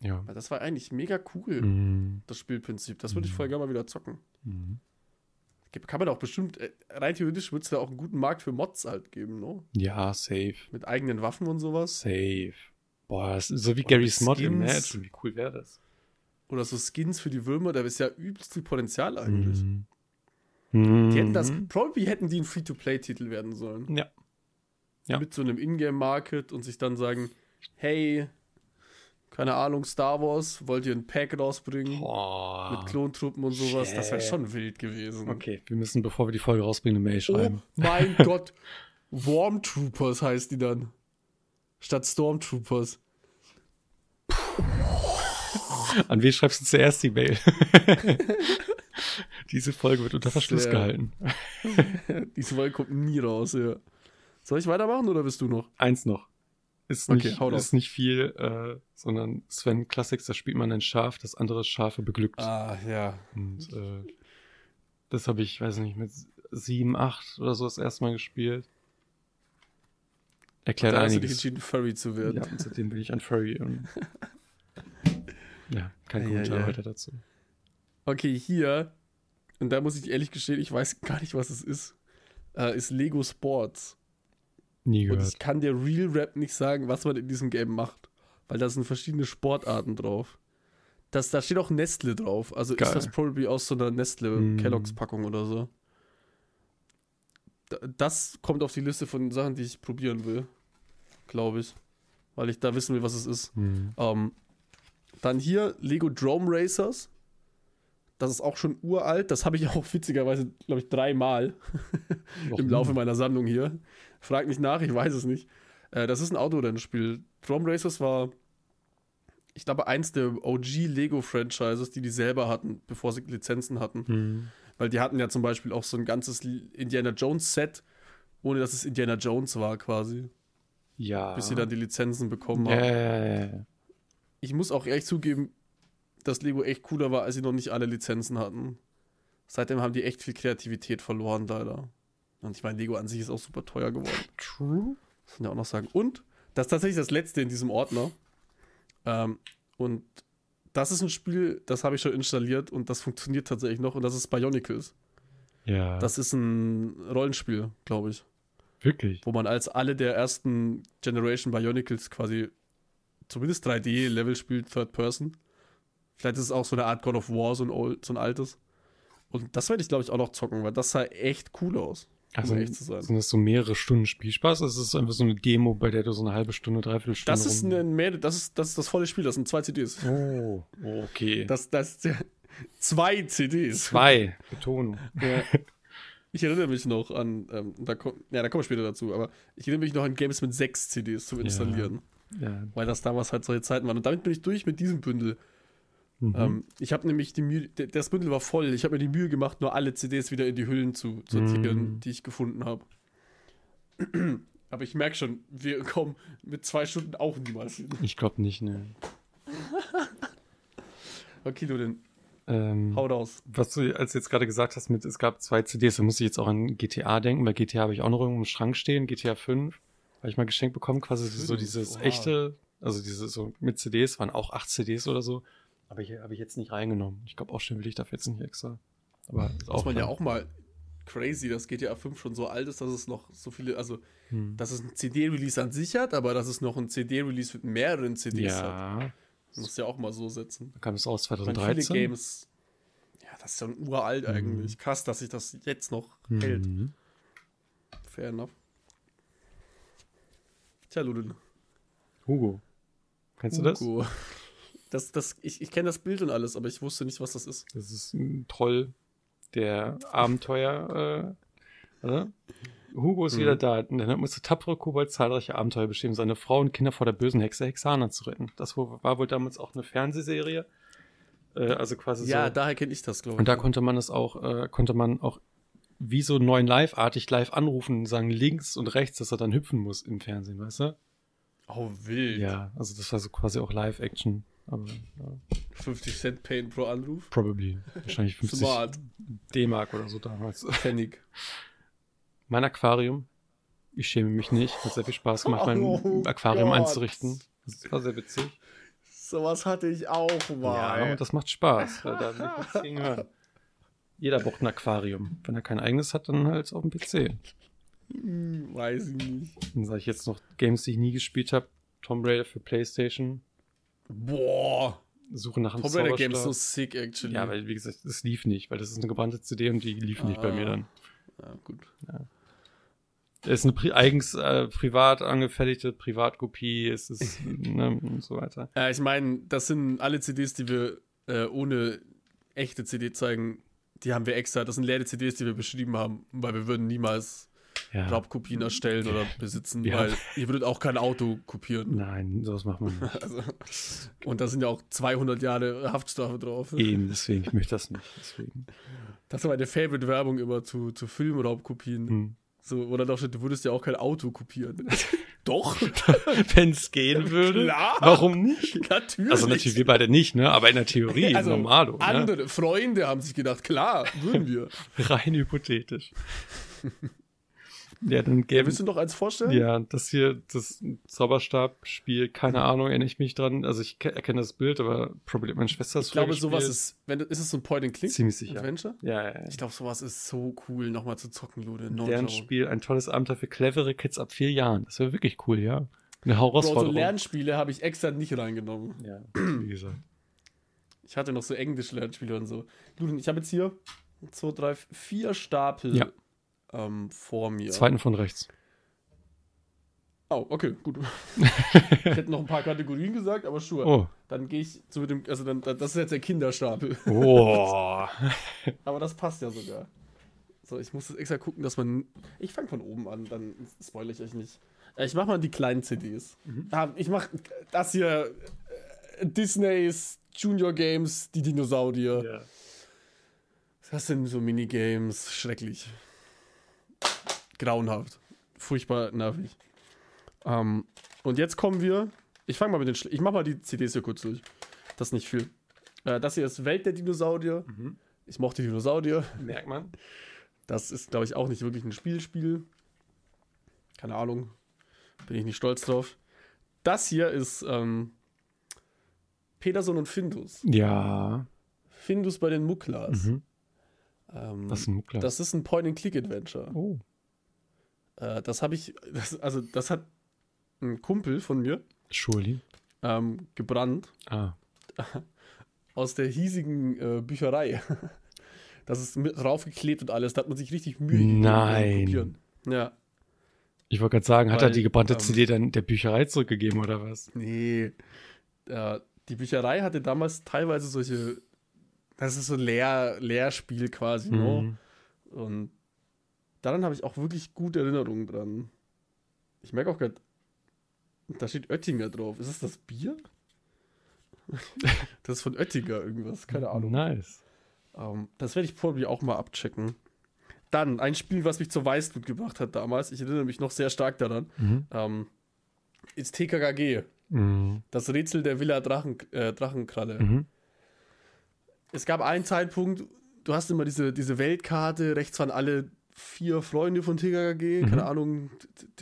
ja. Weil das war eigentlich mega cool, Mhm. das Spielprinzip. Das würde ich Mhm. voll gerne mal wieder zocken. Mhm. Kann man auch bestimmt, äh, rein theoretisch wird es da auch einen guten Markt für Mods halt geben, ne? Ja, safe. Mit eigenen Waffen und sowas. Safe. Boah, so wie Gary's Mod Skins. Imagine. Wie cool wäre das? Oder so Skins für die Würmer, da ist ja übelst viel Potenzial eigentlich. Mhm. Die hätten das, Mhm. probably hätten die ein Free-to-Play-Titel werden sollen. Ja. Ja. Mit so einem Ingame-Market und sich dann sagen, hey, keine Ahnung, Star Wars, wollt ihr ein Pack rausbringen? Boah. Mit Klontruppen und sowas, das wäre Shit. schon wild gewesen. Okay, wir müssen, bevor wir die Folge rausbringen, eine Mail Oh schreiben. mein <laughs> Gott. Worm Troopers heißt die dann. Statt Stormtroopers. An wen schreibst du zuerst die Mail? <laughs> Diese Folge wird unter Verschluss Sehr- gehalten. <laughs> Diese Folge kommt nie raus, ja. Soll ich weitermachen oder bist du noch? Eins noch. Ist Okay, nicht, ist nicht viel, äh, sondern Sven Classics, da spielt man ein Schaf, das andere Schafe beglückt. Ah, ja. Und äh, das habe ich, weiß nicht, mit sieben, acht oder so das erste Mal gespielt. Erklärt Da hast du dich einiges. entschieden, Furry zu werden. Ja, und seitdem bin ich ein Furry und <laughs> ja, kein Ja, Kommentar ja. weiter dazu. Okay, hier, und da muss ich ehrlich gestehen, ich weiß gar nicht, was es ist, äh, ist Lego Sports. Nie Und gehört. ich kann der Real Rap nicht sagen, was man in diesem Game macht. Weil da sind verschiedene Sportarten drauf. Das, da steht auch Nestle drauf. Also Geil. ist das probably aus so einer Nestle Mm. Kelloggs Packung oder so. Da- Das kommt auf die Liste von Sachen, die ich probieren will. Glaube ich. Weil ich da wissen will, was es ist. Hm. Ähm, dann hier Lego Drome Racers. Das ist auch schon uralt. Das habe ich auch <laughs> witzigerweise, glaube ich, dreimal <laughs> im Laufe meiner Sammlung hier. Frag nicht nach, ich weiß es nicht. Äh, das ist ein Autorennspiel. Drome Racers war, ich glaube, eins der OG Lego-Franchises, die die selber hatten, bevor sie Lizenzen hatten. Hm. Weil die hatten ja zum Beispiel auch so ein ganzes Indiana Jones-Set, ohne dass es Indiana Jones war quasi, Ja. bis sie dann die Lizenzen bekommen haben. ja. Ich muss auch ehrlich zugeben, dass Lego echt cooler war, als sie noch nicht alle Lizenzen hatten. Seitdem haben die echt viel Kreativität verloren, leider. Und ich meine, Lego an sich ist auch super teuer geworden. True. Das kann ich auch noch sagen. Und das ist tatsächlich das letzte in diesem Ordner. Ähm, und das ist ein Spiel, das habe ich schon installiert und das funktioniert tatsächlich noch und das ist Bionicles. Ja. Das ist ein Rollenspiel, glaube ich, wirklich. wo man als alle der ersten Generation Bionicles quasi zumindest 3D-Level spielt, Third Person. Vielleicht ist es auch so eine Art God of War, so ein, old, so ein altes. Und das werde ich, glaube ich, auch noch zocken, weil das sah echt cool aus. Also um ehrlich zu sein. sind das so mehrere Stunden Spielspaß? Es ist einfach so eine Demo, bei der du so eine halbe Stunde, dreiviertel Stunde Das ist, rum- ein mehr, das, ist, das ist das volle Spiel, das sind zwei CDs. Oh, okay. Das, das, zwei CDs. Zwei. Betonung. Ja. Ich erinnere mich noch an, ähm, da komm, ja, da kommen wir später dazu, aber ich erinnere mich noch an Games mit sechs CDs zum Installieren, Ja. weil das damals halt solche Zeiten waren. Und damit bin ich durch mit diesem Bündel. Mhm. Ähm, ich habe nämlich die Mühe, das Bündel war voll. Ich habe mir die Mühe gemacht, nur alle CDs wieder in die Hüllen zu sortieren, Mhm. die ich gefunden habe. <clears throat> Aber ich merke schon, wir kommen mit zwei Stunden auch niemals hin. Ich glaube nicht, ne. <laughs> Okay, du denn, Ähm, hau raus. was du als jetzt gerade gesagt hast, mit es gab zwei CDs, da muss ich jetzt auch an GTA denken. Bei GTA habe ich auch noch irgendwo im Schrank stehen, GTA 5, habe ich mal geschenkt bekommen, quasi so dieses oha. echte, also diese so mit CDs, waren auch acht CDs oder so. Aber hier habe ich jetzt nicht reingenommen. Ich glaube, aufstellen will ich dafür jetzt nicht extra. Aber ist Muss man ja auch mal crazy, dass GTA 5 schon so alt ist, dass es noch so viele, also Hm. dass es ein CD-Release an sich hat, aber dass es noch ein CD-Release mit mehreren CDs hat. Ja, Muss ja auch mal so setzen. da kam es aus Ich meine, 2013. viele Games, ja, das ist ja uralt Mhm. eigentlich. Krass, dass sich das jetzt noch hält. Mhm. Fair enough. Tja, Ludin. Hugo. Kennst du das? Das, das, ich ich kenne das Bild und alles, aber ich wusste nicht, was das ist. Das ist ein Troll, der Abenteuer, äh, oder? Hugo ist Mhm. wieder da. Und dann musste tapfere Kobold zahlreiche Abenteuer bestehen, seine Frau und Kinder vor der bösen Hexe Hexana zu retten. Das war wohl damals auch eine Fernsehserie. Äh, also quasi Ja, so. daher kenne ich das, glaube ich. Und da konnte man es auch, äh, konnte man auch wie so neuen Live-artig live anrufen und sagen links und rechts, dass er dann hüpfen muss im Fernsehen, weißt du? oh, wild. Ja, also das war so quasi auch Live-Action. Aber ja, 50 Cent Pain pro Anruf. probably. Wahrscheinlich 50 Smart. D-Mark oder so damals. Pfennig. Mein Aquarium. Ich schäme mich nicht. Hat sehr viel Spaß <laughs> gemacht, mein Oh Aquarium Gott. einzurichten. Das war sehr witzig. Sowas hatte ich auch Ja, mal. und das macht Spaß. Da darf ich nichts gegen hören. Jeder braucht ein Aquarium. Wenn er kein eigenes hat, dann halt auf dem PC. Hm, weiß ich nicht. Dann sage ich jetzt noch Games, die ich nie gespielt habe. Tomb Raider für Playstation. Boah. Suche nach einem Tomb Raider Game ist so sick, actually. Ja, weil, wie gesagt, das lief nicht, weil das ist eine gebrannte CD und die lief nicht bei Ah. mir dann. Ja, gut. Es ist eine pri eigens äh, privat angefertigte Privatkopie, es ist <laughs> ne, und so weiter. Ja, ich meine, das sind alle CDs, die wir äh, ohne echte CD zeigen, die haben wir extra. Das sind leere CDs, die wir beschrieben haben, weil wir würden niemals Ja. Raubkopien erstellen oder besitzen, Ja. weil ihr würdet auch kein Auto kopieren. Nein, sowas macht man nicht. <laughs> Also, und da sind ja auch 200 Jahre Haftstrafe drauf. Eben, deswegen, ich möchte das nicht. Deswegen. Das war meine Favorite-Werbung immer zu, zu Filmraubkopien. Hm. So, oder doch, du würdest ja auch kein Auto kopieren. <laughs> Doch, <laughs> Wenn es gehen würde, Klar. warum nicht? natürlich. Also natürlich wir beide nicht, ne? Aber in der Theorie, Also, normalo, ne? Andere Freunde haben sich gedacht, klar, würden wir. Rein hypothetisch. Ja, dann gäbe willst du noch eins vorstellen? Ja, das hier, das Zauberstab-Spiel, keine Ahnung, erinnere ich mich dran. Also ich ke- erkenne das Bild, aber probably meine Schwester ist Ich glaube, sowas ist, wenn du, ist es so ein Point-and-Click? ziemlich sicher. Adventure? Ja, ja, ja. Ich glaube, sowas ist so cool, nochmal zu zocken, Lude. No Deren joke. Spiel, ein tolles Abenteuer für clevere Kids ab vier Jahren. Das wäre wirklich cool, ja. Eine Bro, so Herausforderung. Lernspiele habe ich extra nicht reingenommen. ja, <clears throat> wie gesagt. Ich hatte noch so Englisch-Lernspiele und so. Lude, ich habe jetzt hier zwei, drei, vier Stapel Ja. Ähm, vor mir. Zweiten von rechts. Oh, okay, gut. <laughs> ich hätte noch ein paar Kategorien gesagt, aber sure. Oh. Dann gehe ich zu dem, also dann, das ist jetzt der Kinderstapel. Oh. <laughs> Aber das passt ja sogar. So, ich muss jetzt extra gucken, dass man. Ich fange von oben an, dann spoilere ich euch nicht. Äh, Ich mache mal die kleinen CDs. Ah, Ich mache das hier. äh, Disneys Junior Games, die Dinosaurier. ja. Das sind so Minigames. Schrecklich. Grauenhaft. Furchtbar nervig. Ähm, und jetzt kommen wir. Ich fange mal mit den. Schle ich mache mal die CDs hier kurz durch. Das ist nicht viel. Äh, das hier ist Welt der Dinosaurier. Mhm. Ich mochte Dinosaurier. Merkt man. Das ist, glaube ich, auch nicht wirklich ein Spielspiel. Keine Ahnung. Bin ich nicht stolz drauf. Das hier ist ähm, Peterson und Findus. Ja. Findus bei den Mucklas. Mhm. Ähm, Das ist ein Muckler. das ist ein Point-and-Click-Adventure. oh. Äh, das habe ich, <laughs> das, also das hat ein Kumpel von mir Schuli. ähm, gebrannt. Ah. <laughs> aus der hiesigen äh, Bücherei. <laughs> Das ist mit draufgeklebt und alles. Da hat man sich richtig Mühe gegeben Nein. Ja. Ich wollte gerade sagen, hat er Weil, die gebrannte ähm, CD dann der Bücherei zurückgegeben oder was? Nee. Ja, die Bücherei hatte damals teilweise solche. Das ist so ein Lehr Lehrspiel quasi, ne? Mhm. Und daran habe ich auch wirklich gute Erinnerungen dran. Ich merke auch gerade, da steht Oettinger drauf. Ist das das Bier? <laughs> das ist von Oettinger irgendwas, keine Ahnung. Nice. Ähm, das werde ich probably auch mal abchecken. Dann ein Spiel, was mich zur Weißglut gebracht hat damals. Ich erinnere mich noch sehr stark daran. Mhm. Ähm, ist TKKG. Mhm. Das Rätsel der Villa Drachen, äh, Drachenkralle. Mhm. Es gab einen Zeitpunkt, du hast immer diese, diese Weltkarte, rechts waren alle vier Freunde von TKKG, Mhm. keine Ahnung.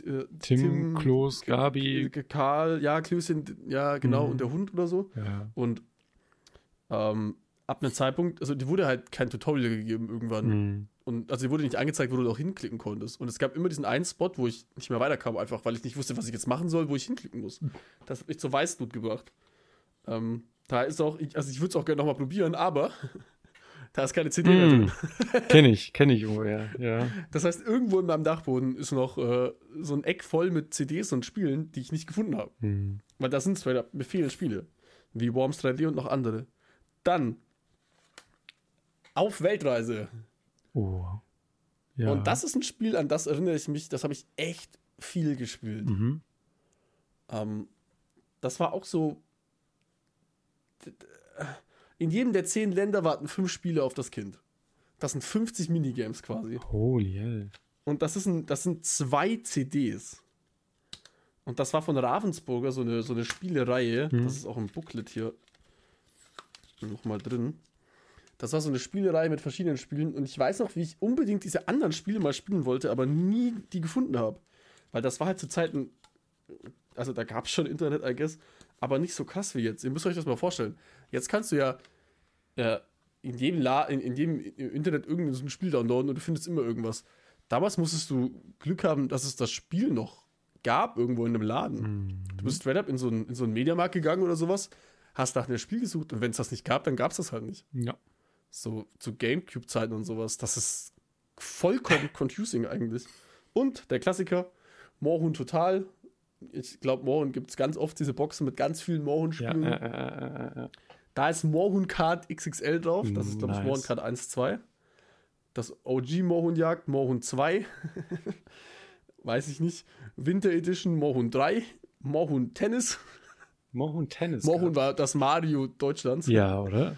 äh, Tim, Klos, K- Gabi. Karl, ja, Klößchen, ja, genau, Mhm. und der Hund oder so. Ja. Und ähm, ab einem Zeitpunkt, also die wurde halt kein Tutorial gegeben irgendwann. Mhm. Und also die wurde nicht angezeigt, wo du auch hinklicken konntest. Und es gab immer diesen einen Spot, wo ich nicht mehr weiterkam, einfach weil ich nicht wusste, was ich jetzt machen soll, wo ich hinklicken muss. Das hat mich zur Weißglut gebracht. Ähm, da ist auch, ich, also ich würde es auch gerne nochmal probieren, aber da ist keine CD mehr Mhm. drin. <laughs> Kenn ich, kenn ich irgendwo, ja. ja. Das heißt, irgendwo in meinem Dachboden ist noch äh, so ein Eck voll mit CDs und Spielen, die ich nicht gefunden habe. Mhm. Weil da sind straight up, fehlen Spiele. Wie Worms 3D und noch andere. Dann auf Weltreise. Oh. Ja. Und das ist ein Spiel, an das erinnere ich mich, das habe ich echt viel gespielt. Mhm. Ähm, das war auch so. In jedem der zehn Länder warten fünf Spiele auf das Kind. Das sind 50 Minigames quasi. Holy hell. Und das, ist ein, das sind zwei CDs. Und das war von Ravensburger so eine, so eine Spielereihe. Mhm. Das ist auch im Booklet hier nochmal drin. Das war so eine Spielereihe mit verschiedenen Spielen. Und ich weiß noch, wie ich unbedingt diese anderen Spiele mal spielen wollte, aber nie die gefunden habe. Weil das war halt zu Zeiten, also da gab es schon Internet, I guess, aber nicht so krass wie jetzt. Ihr müsst euch das mal vorstellen. Jetzt kannst du ja äh, in jedem, La in, in jedem Internet irgendein so ein Spiel downloaden und du findest immer irgendwas. Damals musstest du Glück haben, dass es das Spiel noch gab, irgendwo in einem Laden. Mhm. Du bist straight up in so einen, in so einen Mediamarkt gegangen oder sowas, hast nach einem Spiel gesucht und wenn es das nicht gab, dann gab es das halt nicht. Ja. So zu Gamecube-Zeiten und sowas. Das ist vollkommen <laughs> confusing eigentlich. Und der Klassiker, Moorhuhn Total. Ich glaube, Moorhuhn gibt es ganz oft diese Boxen mit ganz vielen Ja, Moorhuhn-Spielen. äh, äh, äh, äh. Da ist Moorhuhn Card XXL drauf. Das ist, glaube ich, Nice. Moorhuhn Card 1, 2. Das OG Moorhuhn Jagd, Moorhun 2. <laughs> Weiß ich nicht. Winter Edition, Moorhuhn 3. Moorhuhn Tennis. Mohun Tennis. Moorhuhn war das Mario Deutschlands. Ja, oder?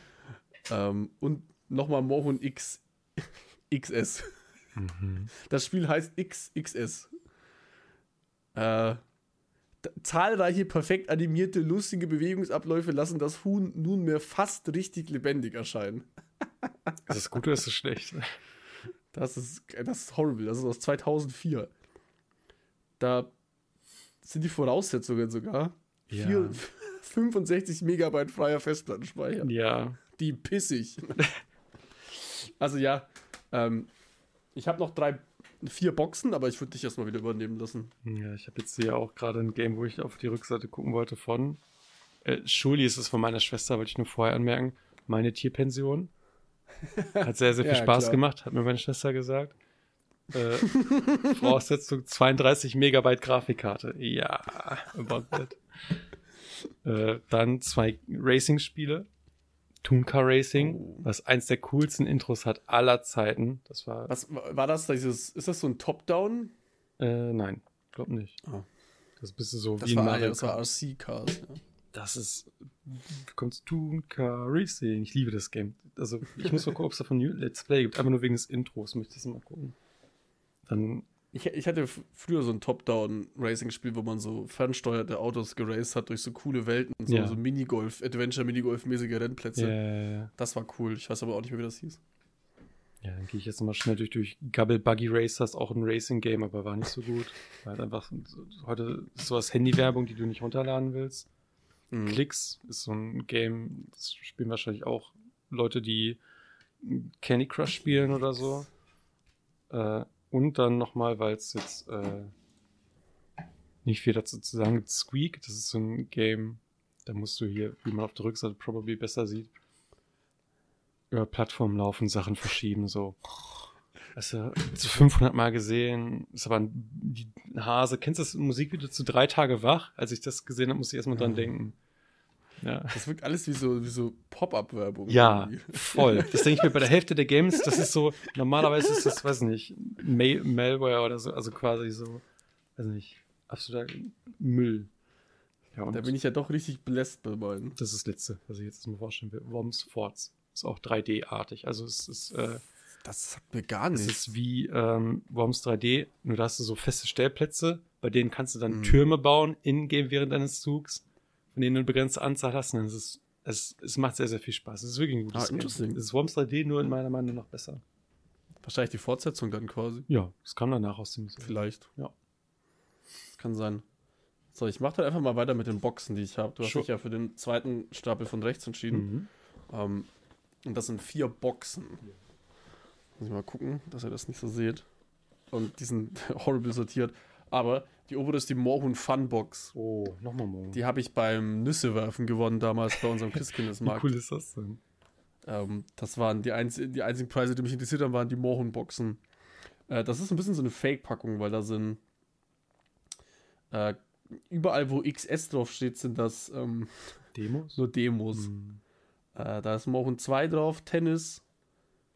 Ähm, und nochmal Moorhuhn X, <laughs> XS. Mhm. Das Spiel heißt XXS. Äh, zahlreiche perfekt animierte, lustige Bewegungsabläufe lassen das Huhn nunmehr fast richtig lebendig erscheinen. <laughs> Ist das gut oder ist das schlecht? Das ist, das ist horrible. Das ist aus 2004. Da sind die Voraussetzungen sogar. Ja. Vier, 65 Megabyte freier Festplattenspeicher. Ja. Die pissig. also ja, ähm, ich habe noch drei, vier Boxen, aber ich würde dich erstmal wieder übernehmen lassen. Ja, ich habe jetzt hier auch gerade ein Game, wo ich auf die Rückseite gucken wollte von. Äh, Schuli ist es von meiner Schwester, wollte ich nur vorher anmerken. Meine Tierpension. <laughs> Hat sehr, sehr viel Ja, Spaß klar. gemacht, hat mir meine Schwester gesagt. Äh, <laughs> Voraussetzung 32 Megabyte Grafikkarte. Ja, about that. <laughs> Äh, dann zwei Racing-Spiele. Tooncar Racing, Oh. was eins der coolsten Intros hat aller Zeiten. Das war. Was war das? Dieses, ist das so ein Top-Down? Äh, nein, glaub nicht. Ah. Das ist ein bisschen so Das wie war, Mario das war Kart. RC-Cars. Ja. Das ist. Wie kommst du, Car Racing? Ich liebe das Game. Also, ich muss mal gucken, ob es davon Let's Play gibt. Einfach nur wegen des Intros möchte ich das mal gucken. Dann. Ich, ich hatte früher so ein Top-Down-Racing-Spiel, wo man so fernsteuerte Autos geraced hat durch so coole Welten, so, Ja. so Minigolf, Adventure-Minigolf-mäßige Rennplätze. Ja. Das war cool. Ich weiß aber auch nicht mehr, wie das hieß. Ja, dann gehe ich jetzt mal schnell durch, durch Gubble Buggy Racers, auch ein Racing-Game, aber war nicht so gut. War halt einfach heute ist sowas Handy-Werbung, die du nicht runterladen willst. Mhm. Klicks ist so ein Game, das spielen wahrscheinlich auch Leute, die Candy Crush spielen oder so. Äh, und dann nochmal, weil es jetzt äh, nicht viel dazu zu sagen gibt, Squeak, das ist so ein Game, da musst du hier, wie man auf der Rückseite probably besser sieht, über Plattformen laufen, Sachen verschieben, so. Weißt du, so 500 Mal gesehen, ist aber ein die Hase. Kennst du das Musikvideo zu drei Tage wach? Als ich das gesehen habe, musste ich erstmal dran Mhm. denken. Ja. Das wirkt alles wie so, wie so Pop-Up-Werbung. Ja, irgendwie. voll. <laughs> Das denke ich mir bei der Hälfte der Games, das ist so, normalerweise ist das, weiß nicht, Ma Malware oder so, also quasi so, weiß nicht, absoluter Müll. Ja, und Da bin ich ja doch richtig belässt bei meinen. das ist das letzte, was ich jetzt mal vorstellen will. Worms Forts. Ist auch 3D-artig. Also es ist, äh, Das sagt mir gar es nichts. ist wie ähm, Worms 3D, nur da hast du so feste Stellplätze, bei denen kannst du dann Mhm. Türme bauen, in-game während deines Zugs, von denen du eine begrenzte Anzahl hast. Und es, ist, es, es macht sehr, sehr viel Spaß. Es ist wirklich ein gutes Ah, Game. interesting. Es ist Worms 3D nur in meiner Meinung nach besser. Wahrscheinlich die Fortsetzung dann quasi. Ja, es kam danach aus dem Vielleicht. Ja. Das kann sein. So, ich mache dann einfach mal weiter mit den Boxen, die ich habe. Du hast Sure. dich ja für den zweiten Stapel von rechts entschieden. Mhm. Ähm, und das sind vier Boxen. Muss ich mal gucken, dass ihr das nicht so seht. Und die sind <laughs> horrible sortiert. Aber die obere ist die Morhun Fun Box. Oh, nochmal morgen. Die habe ich beim Nüssewerfen gewonnen damals bei unserem <laughs> Wie Christkindesmarkt. cool ist das denn? Ähm, das waren die, einz die einzigen Preise, die mich interessiert haben, waren die Mohun-Boxen. Äh, das ist ein bisschen so eine Fake-Packung, weil da sind äh, überall, wo XS draufsteht, sind das ähm, Demos? nur Demos. Mhm. Äh, da ist Mohun 2 drauf, Tennis,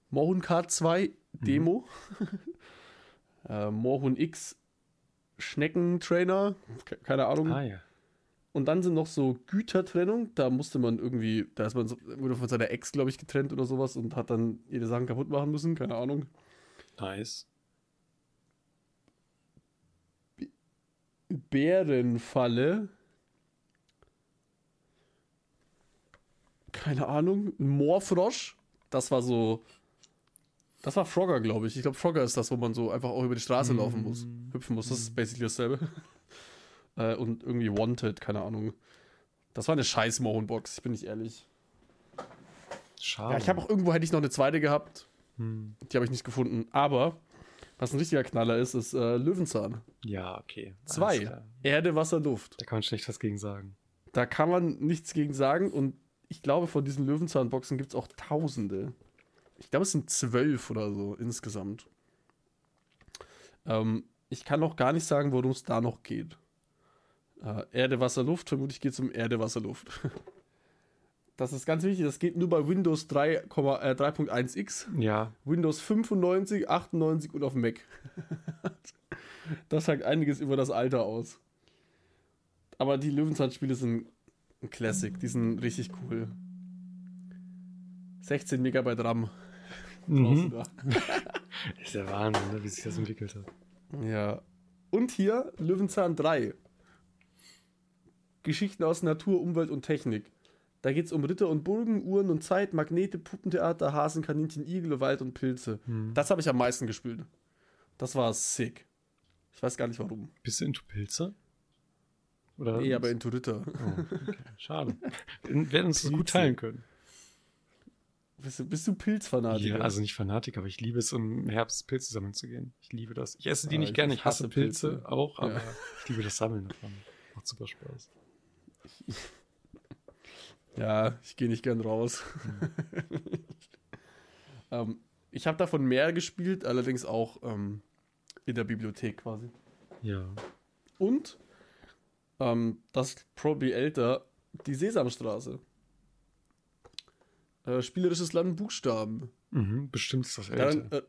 Mohun Kart 2, Demo, <laughs> äh, Mohun X, Schneckentrainer, ke- keine Ahnung. Ah ja. Und dann sind noch so Gütertrennung. Da musste man irgendwie, da ist man wurde von seiner Ex, glaube ich, getrennt oder sowas und hat dann jede Sachen kaputt machen müssen. Keine Ahnung. Nice. Bärenfalle. Keine Ahnung. Moorfrosch. Das war so. Das war Frogger, glaube ich. Ich glaube, Frogger ist das, wo man so einfach auch über die Straße Mm. laufen muss. Hüpfen muss. Das ist basically dasselbe. <laughs> äh, und irgendwie Wanted, keine Ahnung. Das war eine scheiß Mohun-Box, bin ich ehrlich. Schade. Ja, ich habe auch irgendwo hätte ich noch eine zweite gehabt. Hm. Die habe ich nicht gefunden. Aber was ein richtiger Knaller ist, ist äh, Löwenzahn. Ja, okay. Zwei. Erde, Wasser, Luft. Da kann man schlecht was gegen sagen. Da kann man nichts gegen sagen. Und ich glaube, von diesen Löwenzahnboxen gibt es auch Tausende. Ich glaube, es sind zwölf oder so insgesamt. Ähm, ich kann auch gar nicht sagen, worum es da noch geht. Äh, Erde, Wasser, Luft. Vermutlich geht es um Erde, Wasser, Luft. <laughs> Das ist ganz wichtig. Das geht nur bei Windows 3, äh, 3.1x. Ja, Windows 95, 98 und auf Mac. <laughs> das sagt einiges über das Alter aus. Aber die Löwenzahn-Spiele sind ein Classic. Die sind richtig cool. 16 Megabyte RAM. Mhm. da. <laughs> ist der Wahnsinn, ne, wie sich das entwickelt hat. Ja. Und hier Löwenzahn 3. Geschichten aus Natur, Umwelt und Technik. Da geht es um Ritter und Burgen, Uhren und Zeit, Magnete, Puppentheater, Hasen, Kaninchen, Igel, Wald und Pilze. Hm. Das habe ich am meisten gespielt. Das war sick. Ich weiß gar nicht warum. Bist du into Pilze? Oder? Nee, aber into Ritter. Oh, okay. <laughs> Schade. Wir werden uns das gut teilen können. Bist du, bist du Pilzfanatiker? Ja, also nicht Fanatiker, aber ich liebe es, im Herbst Pilze sammeln zu gehen. Ich liebe das. Ich esse die Ah, nicht ich gerne, ich hasse hasse Pilze, Pilze. auch, aber Ja. ich liebe das Sammeln davon. Macht super Spaß. <laughs> Ja, ich gehe nicht gern raus. <laughs> ähm, ich habe davon mehr gespielt, allerdings auch ähm, in der Bibliothek quasi. Ja. Und, ähm, das ist probably älter, die Sesamstraße. Äh, spielerisches Land Buchstaben. Mhm, bestimmt ist das Daran, älter. äh,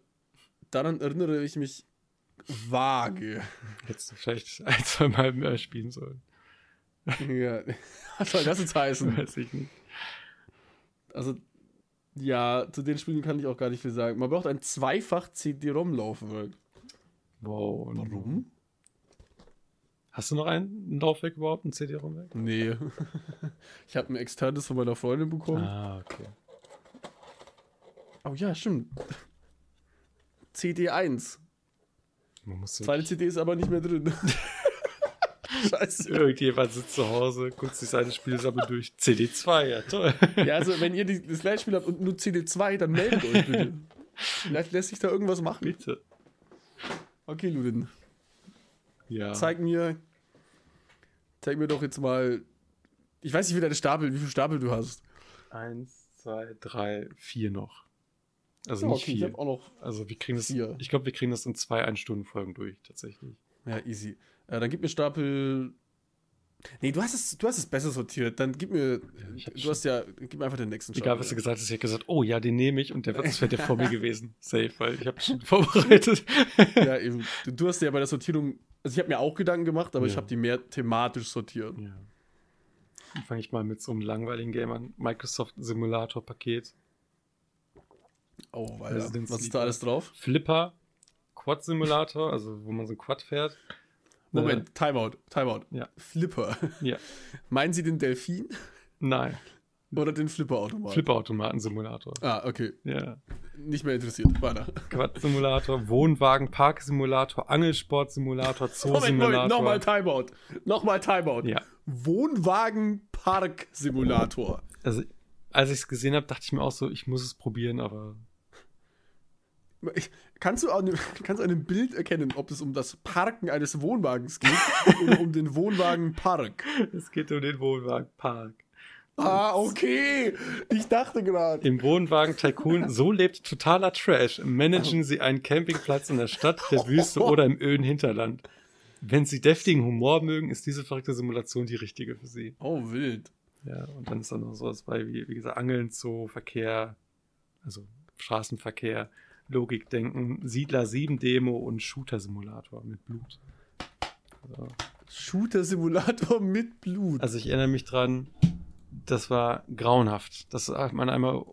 daran erinnere ich mich vage. Hättest du vielleicht ein, zwei Mal mehr spielen sollen. ja. <laughs> Was soll das jetzt heißen? Weiß ich nicht. Also, ja, zu den Spielen kann ich auch gar nicht viel sagen. Man braucht ein zweifach CD-ROM-Laufwerk. Wow. Warum? Hast du noch ein Laufwerk überhaupt, ein CD-ROM weg? Nee. <laughs> ich habe ein externes von meiner Freundin bekommen. Ah, okay. Oh ja, stimmt. CD1. Man muss Zweite CD ist aber nicht mehr drin. <laughs> Scheiße. Irgendjemand sitzt zu Hause, guckt sich seine Spielsammlung durch. CD2, ja toll. Ja, also wenn ihr die, das gleiche Spiel habt und nur CD2, dann meldet euch bitte. Vielleicht lässt sich da irgendwas machen. Bitte. Okay, Ludin. Ja. Zeig mir. Zeig mir doch jetzt mal. Ich weiß nicht, wie deine Stapel, wie viele Stapel du hast. Eins, zwei, drei, vier noch. Also Ja, nicht okay, ich viel. habe auch noch. Also wir kriegen das, vier. ich glaube, wir kriegen das in zwei Ein-Stunden-Folgen durch, tatsächlich. Ja, easy. Äh, dann gib mir Stapel. Nee, du hast es, du hast es besser sortiert. Dann gib mir. ich hab du hast ja. Gib mir einfach den nächsten Egal, was du ja. gesagt hast, ich hätte gesagt, oh ja, den nehme ich und der wäre der vor mir <laughs> gewesen. Safe, weil ich habe schon vorbereitet. <laughs> Ja, eben. Du, hast ja bei der Sortierung. Also ich habe mir auch Gedanken gemacht, aber ich Ja. habe die mehr thematisch sortiert. Ja. Dann fange ich mal mit so einem langweiligen Game an. Microsoft Simulator Paket. Oh, weil Resident was ist da alles drauf? Flipper, Quad Simulator, also wo man so ein Quad fährt. Moment, Timeout, Timeout. Ja. Flipper. Äh, ja. <laughs> Meinen Sie den Delfin Nein, oder den Flipperautomat? Flipperautomaten Simulator. Ah, okay. Ja. Nicht mehr interessiert. Weiter. Quad Simulator, Wohnwagen Park Simulator, Angelsport Simulator, Zoo <laughs> Moment, Simulator. Moment, nochmal Timeout. Nochmal Timeout. Ja. Wohnwagen-Park-Simulator. Also, als ich es gesehen habe, dachte ich mir auch so, ich muss es probieren, aber Ich- Kannst du an <laughs> kannst an dem Bild erkennen, ob es um das Parken eines Wohnwagens geht <laughs> oder um den Wohnwagenpark? es geht um den Wohnwagen Park. Ah, okay. Ich dachte gerade. Im Wohnwagen Tycoon, so lebt totaler Trash. Managen Sie einen Campingplatz in der Stadt, der Wüste oder im öden Hinterland. Wenn Sie deftigen Humor mögen, ist diese verrückte Simulation die richtige für Sie. Oh, wild. Ja, und dann ist da noch sowas bei, wie, wie gesagt, Angeln, Zoo, Verkehr, also Straßenverkehr, Logikdenken, Siedler 7 Demo und Shooter-Simulator mit Blut. Also, Shooter-Simulator <laughs> mit Blut. also ich erinnere mich dran, das war grauenhaft. Das hat man einmal,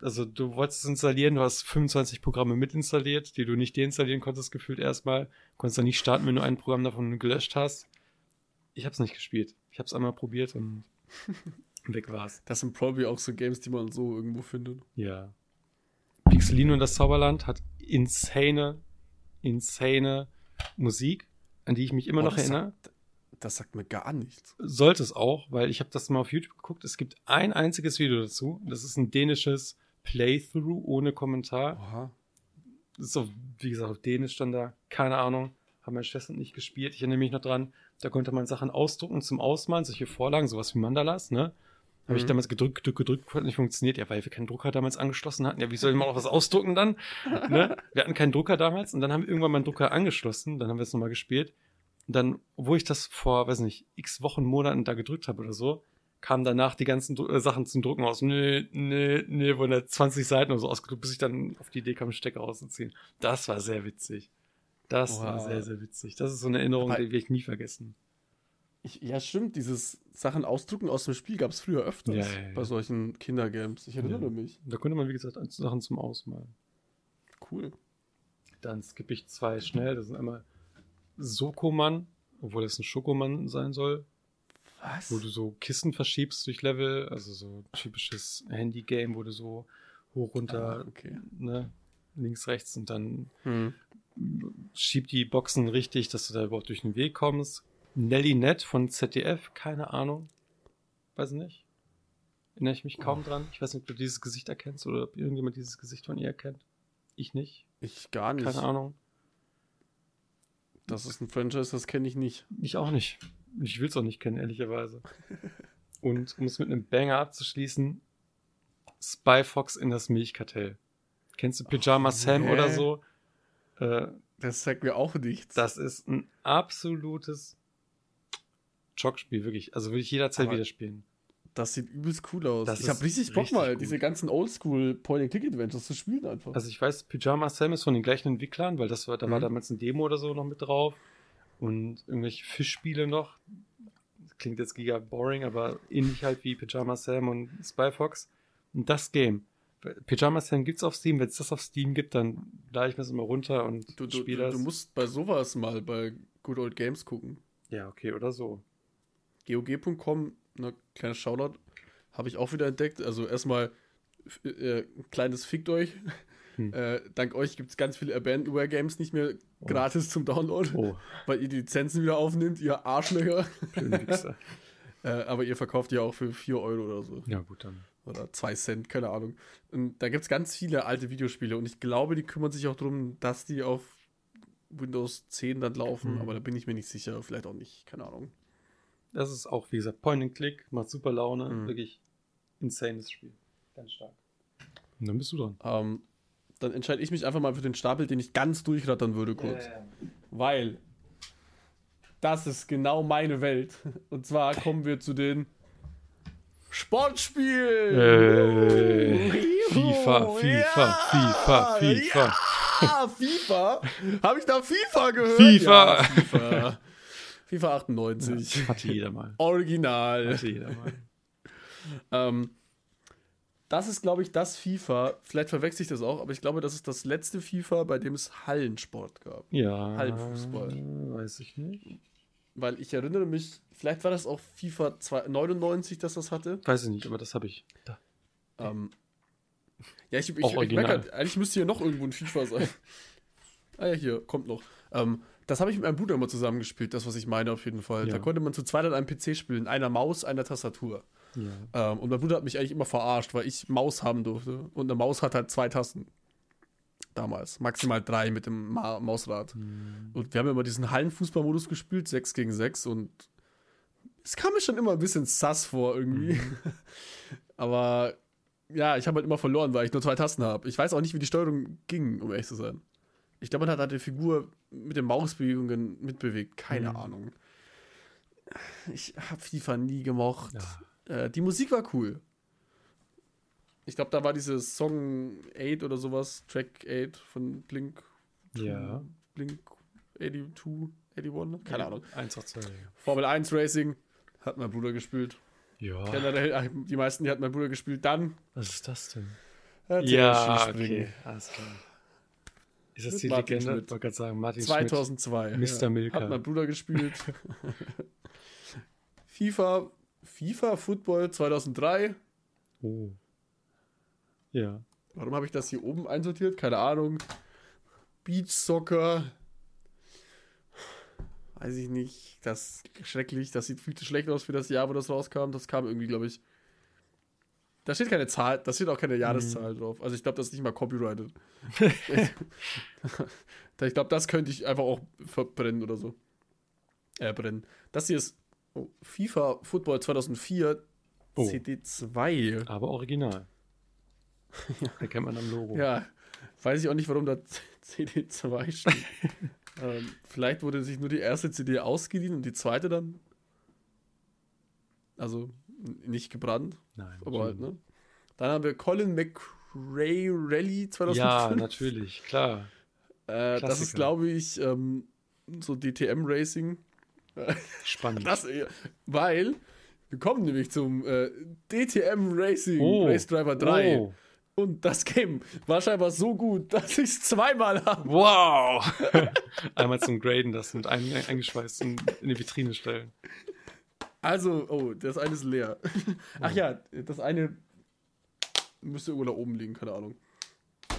also du wolltest es installieren, du hast 25 Programme mitinstalliert, die du nicht deinstallieren konntest, gefühlt erstmal. Konntest dann nicht starten, wenn du ein Programm davon gelöscht hast. Ich habe es nicht gespielt. Ich habe es einmal probiert und <laughs> weg war's. Das sind probably auch so Games, die man so irgendwo findet. Ja. Pixelino und das Zauberland hat insane, insane Musik, an die ich mich immer Oh, noch das erinnere. Das sagt mir gar nichts. Sollte es auch, weil ich habe das mal auf YouTube geguckt. Es gibt ein einziges Video dazu. Das ist ein dänisches Playthrough ohne Kommentar. Oha. Das ist auf, wie gesagt, auf Dänisch stand da. Keine Ahnung. Haben meine Schwester nicht gespielt. Ich erinnere mich noch dran. Da konnte man Sachen ausdrucken zum Ausmalen, solche Vorlagen, sowas wie Mandalas, ne? Habe ich Mhm. damals gedrückt, gedrückt, gedrückt, hat nicht funktioniert. Ja, weil wir keinen Drucker damals angeschlossen hatten. Ja, wie soll man auch was ausdrucken dann? ne? Wir hatten keinen Drucker damals und dann haben wir irgendwann mal einen Drucker angeschlossen. Dann haben wir es nochmal gespielt. Und dann, wo ich das vor, weiß nicht, x Wochen, Monaten da gedrückt habe oder so, kamen danach die ganzen Dru- äh, Sachen zum Drucken aus. Nö, nö, nö, wurden da 20 Seiten oder so ausgedruckt, bis ich dann auf die Idee kam, Stecker rauszuziehen. Das war sehr witzig. Das war Wow. sehr, sehr witzig. Das ist so eine Erinnerung, Aber- die werde ich nie vergessen. Ich, ja, stimmt. Dieses Sachen ausdrucken aus dem Spiel gab es früher öfters Ja, ja, ja. bei solchen Kindergames. Ich erinnere mich. Da konnte man, wie gesagt, Sachen zum Ausmalen. Cool. Dann skippe ich zwei schnell. Das sind einmal Sokoman, obwohl das ein Schokomann sein soll, Was? wo du so Kissen verschiebst durch Level, also so typisches Handy-Game, wo du so hoch, runter, Ah, okay. ne, links, rechts und dann Hm. schieb die Boxen richtig, dass du da überhaupt durch den Weg kommst. Nelly Net von ZDF, keine Ahnung. Weiß nicht. Erinnere ich mich kaum Oh. dran. Ich weiß nicht, ob du dieses Gesicht erkennst oder ob irgendjemand dieses Gesicht von ihr erkennt. Ich nicht. Ich gar nicht. Keine Ahnung. Das ist ein Franchise, das kenne ich nicht. Ich auch nicht. Ich will es auch nicht kennen, ehrlicherweise. <laughs> Und um es mit einem Banger abzuschließen, Spy Fox in das Milchkartell. Kennst du Pyjama Oh, Sam nee. oder so? Äh, Das sagt mir auch nichts. das ist ein absolutes Jogspiel, wirklich. Also würde ich jederzeit Aber wieder spielen. Das sieht übelst cool aus. Das ich habe richtig Bock richtig mal, gut. diese ganzen Oldschool Point-and-Click-Adventures zu spielen einfach. Also ich weiß, Pyjama Sam ist von den gleichen Entwicklern, weil das war, da war Mhm. damals ein Demo oder so noch mit drauf. Und irgendwelche Fischspiele noch. Klingt jetzt giga boring, aber ähnlich halt wie Pyjama Sam und Spy Fox. Und das Game. Pyjama Sam gibt's auf Steam. Wenn es das auf Steam gibt, dann lade ich mir das immer runter und du, du, spiele das. du musst bei sowas mal bei Good Old Games gucken. ja, okay, oder so. GOG.com, ne, kleiner Shoutout, habe ich auch wieder entdeckt. Also erstmal äh, ein kleines Fickt euch. Hm. Äh, dank euch gibt es ganz viele Abandonware-Games nicht mehr Oh. gratis zum Download, Oh, weil ihr die Lizenzen wieder aufnimmt, ihr Arschlöcher. <laughs> Äh, aber ihr verkauft ja auch für 4 Euro oder so. ja, gut, dann. Oder 2 Cent, keine Ahnung. Und da gibt es ganz viele alte Videospiele und ich glaube, die kümmern sich auch darum, dass die auf Windows 10 dann laufen, Mhm. aber da bin ich mir nicht sicher, vielleicht auch nicht, keine Ahnung. Das ist auch, wie gesagt, Point and Click, macht super Laune. Mhm. Wirklich insanes Spiel. Ganz stark. Und dann bist du dran. Ähm, dann entscheide ich mich einfach mal für den Stapel, den ich ganz durchrattern würde kurz. Weil das ist genau meine Welt. Und zwar kommen wir zu den Sportspielen. Äh, Juhu, FIFA, FIFA, FIFA, FIFA. Ja, FIFA. Habe ich da FIFA gehört? FIFA. Ja, FIFA. FIFA 98. Hatte jeder mal. <laughs> Original. Hatte jeder mal. Ähm, das ist, glaube ich, das FIFA. Vielleicht verwechsel ich das auch, aber ich glaube, das ist das letzte FIFA, bei dem es Hallensport gab. Ja. Halbfußball. Weiß ich nicht. Weil ich erinnere mich, vielleicht war das auch FIFA 2 99, dass das hatte. Weiß ich nicht, aber das habe ich. Da. Ähm, ja, ich, ich, ich merke halt, eigentlich müsste hier noch irgendwo ein FIFA sein. <laughs> ah ja, hier, kommt noch. Ähm, das habe ich mit meinem Bruder immer zusammengespielt, das, was ich meine, auf jeden Fall. Ja. Da konnte man zu zweit an einem PC spielen, einer Maus, einer Tastatur. Ja. Ähm, und mein Bruder hat mich eigentlich immer verarscht, weil ich Maus haben durfte. Und eine Maus hat halt zwei Tasten. Damals. Maximal drei mit dem Ma Mausrad. Und wir haben immer diesen Hallenfußballmodus gespielt, 6 gegen 6. Und es kam mir schon immer ein bisschen sass vor irgendwie. <laughs> Aber ja, ich habe halt immer verloren, weil ich nur zwei Tasten habe. Ich weiß auch nicht, wie die Steuerung ging, um ehrlich zu sein. Ich glaube, man hat halt die Figur mit den Mausbewegungen mitbewegt. Keine Mhm. Ahnung. Ich habe FIFA nie gemocht. Ja. Äh, die Musik war cool. Ich glaube, da war dieses Song 8 oder sowas, Track 8 von Blink. Ja. Blink 82, 81, keine Ahnung. 1 auf 2. Formel 1 Racing hat mein Bruder gespielt. Ja. Generell, äh, die meisten, die hat mein Bruder gespielt. Dann Was ist das denn? Ja, okay. Alles klar. Ist das die Martin Legende? Schmidt. Ich wollte gerade sagen, Martin 2002. Mr. Milka. Hat mein Bruder gespielt. <laughs> FIFA, FIFA Football 2003. Schmidt. Oh. Ja. Warum habe ich das hier oben einsortiert? Keine Ahnung. Beach Soccer. Weiß ich nicht. Das ist schrecklich. Das sieht viel zu schlecht aus für das Jahr, wo das rauskam. Das kam irgendwie, glaube ich. Da steht keine Zahl, da steht auch keine Jahreszahl drauf. Also ich glaube, das ist nicht mal copyrighted. <laughs> ich glaube, das könnte ich einfach auch verbrennen oder so. Äh, brennen. Das hier ist oh, FIFA Football 2004 Oh. CD2. Aber original. <laughs> Erkennt man am Logo. Ja, weiß ich auch nicht, warum da CD2 steht. <laughs> ähm, vielleicht wurde sich nur die erste CD ausgeliehen und die zweite dann. Also nicht gebrannt, Nein. aber halt, ne? Dann haben wir Colin McRae Rally 2005. Ja, natürlich, klar. Äh, das ist, glaube ich, ähm, so DTM Racing. Spannend. Das, äh, weil wir kommen nämlich zum äh, DTM Racing Oh. Race Driver 3. Oh. Und das Game war scheinbar so gut, <laughs> dass ich es zweimal habe. Wow! <laughs> Einmal zum Graden das und ein, eingeschweißt in die Vitrine stellen. Also, oh, das eine ist leer. <laughs> Ach ja, das eine müsste irgendwo da oben liegen, keine Ahnung.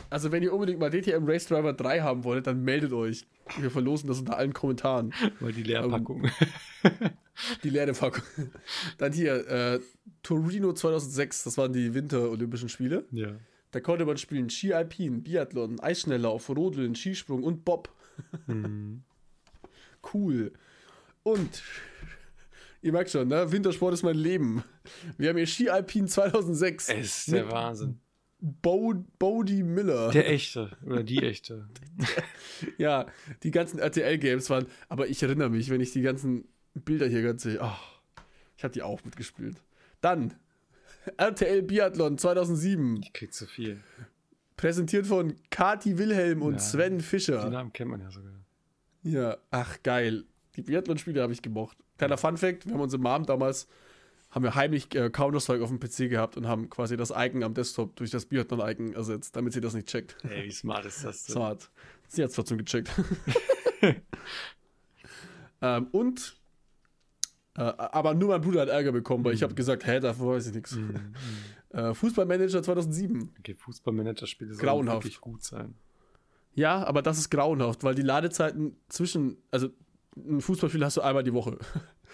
Also, wenn ihr unbedingt mal DTM Race Driver 3 haben wollt, dann meldet euch. Wir verlosen das unter allen Kommentaren. Weil die Leerpackung. <laughs> Die leere Packung. Dann hier, äh, Torino 2006, das waren die Winter-Olympischen Spiele. ja. Da konnte man spielen Ski Alpin, Biathlon, Eisschnelllauf, Rodeln, Skisprung und Bob. Mhm. <laughs> Cool. Und ihr merkt schon, ne? Wintersport ist mein Leben. Wir haben hier Ski Alpin 2006. Es ist der Wahnsinn. Bo Bodie Miller. Der echte. Oder die echte. <laughs> ja, die ganzen RTL-Games waren. Aber ich erinnere mich, wenn ich die ganzen Bilder hier ganz sehe. Oh, ich habe die auch mitgespielt. Dann RTL Biathlon 2007. Ich krieg zu viel. Präsentiert von Kati Wilhelm und Ja. Sven Die Fischer. Namen kennt man ja sogar. Ja, ach geil. Die Biathlon-Spiele habe ich gemocht. Kleiner Fun-Fact: Wir haben unsere Mom damals, haben wir heimlich äh, Counter-Strike auf dem PC gehabt und haben quasi das Icon am Desktop durch das Biathlon-Icon ersetzt, damit sie das nicht checkt. Ey, wie smart ist das denn? Smart. Sie hat es trotzdem gecheckt. <laughs> <laughs> ähm, und, äh, aber nur mein Bruder hat Ärger bekommen, weil ich habe gesagt, hä, davor weiß ich nichts. Mhm. <laughs> Äh, Fußballmanager 2007. Okay, Fußballmanager-Spiele sollen wirklich gut sein. Ja, aber das ist grauenhaft, weil die Ladezeiten zwischen, also ein Fußballspiel hast du einmal die Woche. <laughs>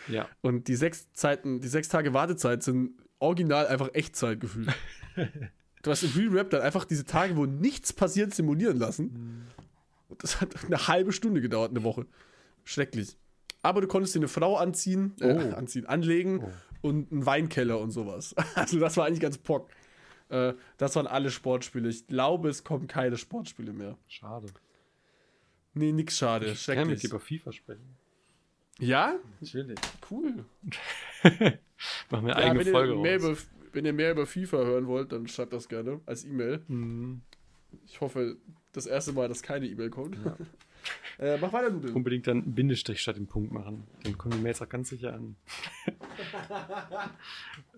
Ja. Und die sechs Zeiten, die sechs Tage Wartezeit sind original einfach Echtzeit gefühlt. <laughs> du hast im Real Rap dann einfach diese Tage, wo nichts passiert, simulieren lassen. Und das hat eine halbe Stunde gedauert, eine Woche. Schrecklich. Aber du konntest dir eine Frau anziehen, äh, Oh. <laughs> anziehen, anlegen Oh. und einen Weinkeller und sowas. Also das war eigentlich ganz pock. Äh, das waren alle Sportspiele. Ich glaube, es kommen keine Sportspiele mehr. Schade. Nee, nix schade. Ich kann mit dir über FIFA sprechen. Ja? Natürlich. Cool. <laughs> Machen wir Ja, eigene wenn, Folge ihr mehr über, wenn ihr mehr über FIFA hören wollt, dann schreibt das gerne als E-Mail. Mhm. Ich hoffe, das erste Mal, dass keine E-Mail kommt. Ja. <laughs> äh, mach weiter, Nudel. Unbedingt dann einen Bindestrich statt dem Punkt machen. Dann kommen die Mails auch ganz sicher an.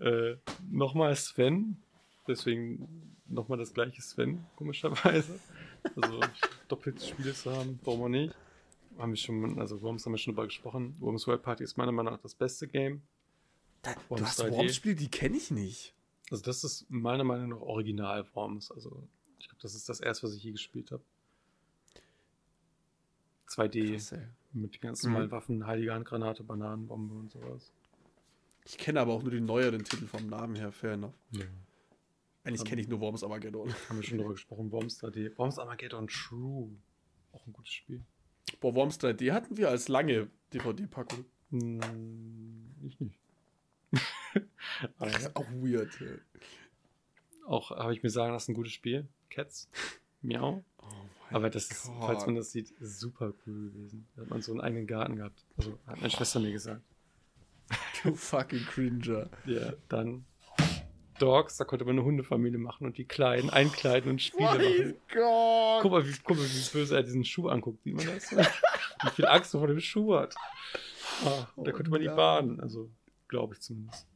<laughs> äh, nochmal Sven. Deswegen nochmal das gleiche Sven, komischerweise. Also doppelte Spiele zu haben, warum auch nicht. Haben wir schon, also Worms haben wir schon drüber gesprochen. Worms World Party ist meiner Meinung nach das beste Game. Da, Worms du hast 3D. Worms-Spiele, die kenne ich nicht. Also das ist meiner Meinung nach Original Worms. Also ich glaube, das ist das erste, was ich je gespielt habe. 2D Krass, mit den ganzen Mhm. normalen Waffen, Heilige Handgranate, Bananenbombe und sowas. Ich kenne aber auch nur die neueren Titel vom Namen her, fair enough. Ja. Eigentlich kenne ich nur Worms Armageddon. <laughs> Haben wir schon darüber gesprochen. Worms 3D. Worms Armageddon True. Auch ein gutes Spiel. Boah, Worms 3D hatten wir als lange DVD-Packung. Hm, ich nicht. <laughs> Das ist auch weird. auch habe ich mir sagen lassen, ein gutes Spiel. Cats. Miau. Oh Aber das ist, falls man das sieht, super cool gewesen. Da hat man so einen eigenen Garten gehabt. Also hat meine Schwester mir gesagt. Du fucking Cringer. Ja, dann Dogs, da konnte man eine Hundefamilie machen und die kleinen einkleiden und Spiele machen. Gott. Guck mal, wie, guck mal, wie böse er diesen Schuh anguckt. Sieht man das? wie viel Angst er vor dem Schuh hat. Ah, und da Oh konnte man die nein. baden. Also, glaube ich zumindest.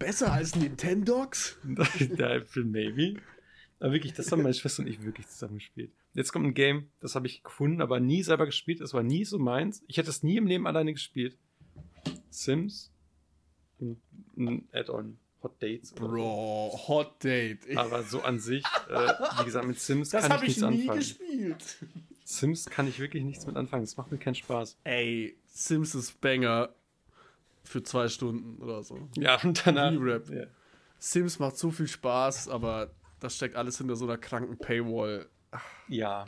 Besser als Nintendogs? <laughs> Maybe. Aber wirklich, das haben meine Schwester und ich wirklich zusammen gespielt. Jetzt kommt ein Game, das habe ich gefunden, aber nie selber gespielt. Das war nie so meins. Ich hätte es nie im Leben alleine gespielt. Sims. Ein Add-on. Hot Dates. oder so. Bro, Hot Date. Aber so an sich, äh, wie gesagt, mit Sims das kann ich habe ich nichts nie anfangen. gespielt. Sims kann ich wirklich nichts mit anfangen. Das macht mir keinen Spaß. Ey, Sims ist Banger für zwei Stunden oder so. Ja, und danach. Ja. Sims macht so viel Spaß, aber das steckt alles hinter so einer kranken Paywall. Ja.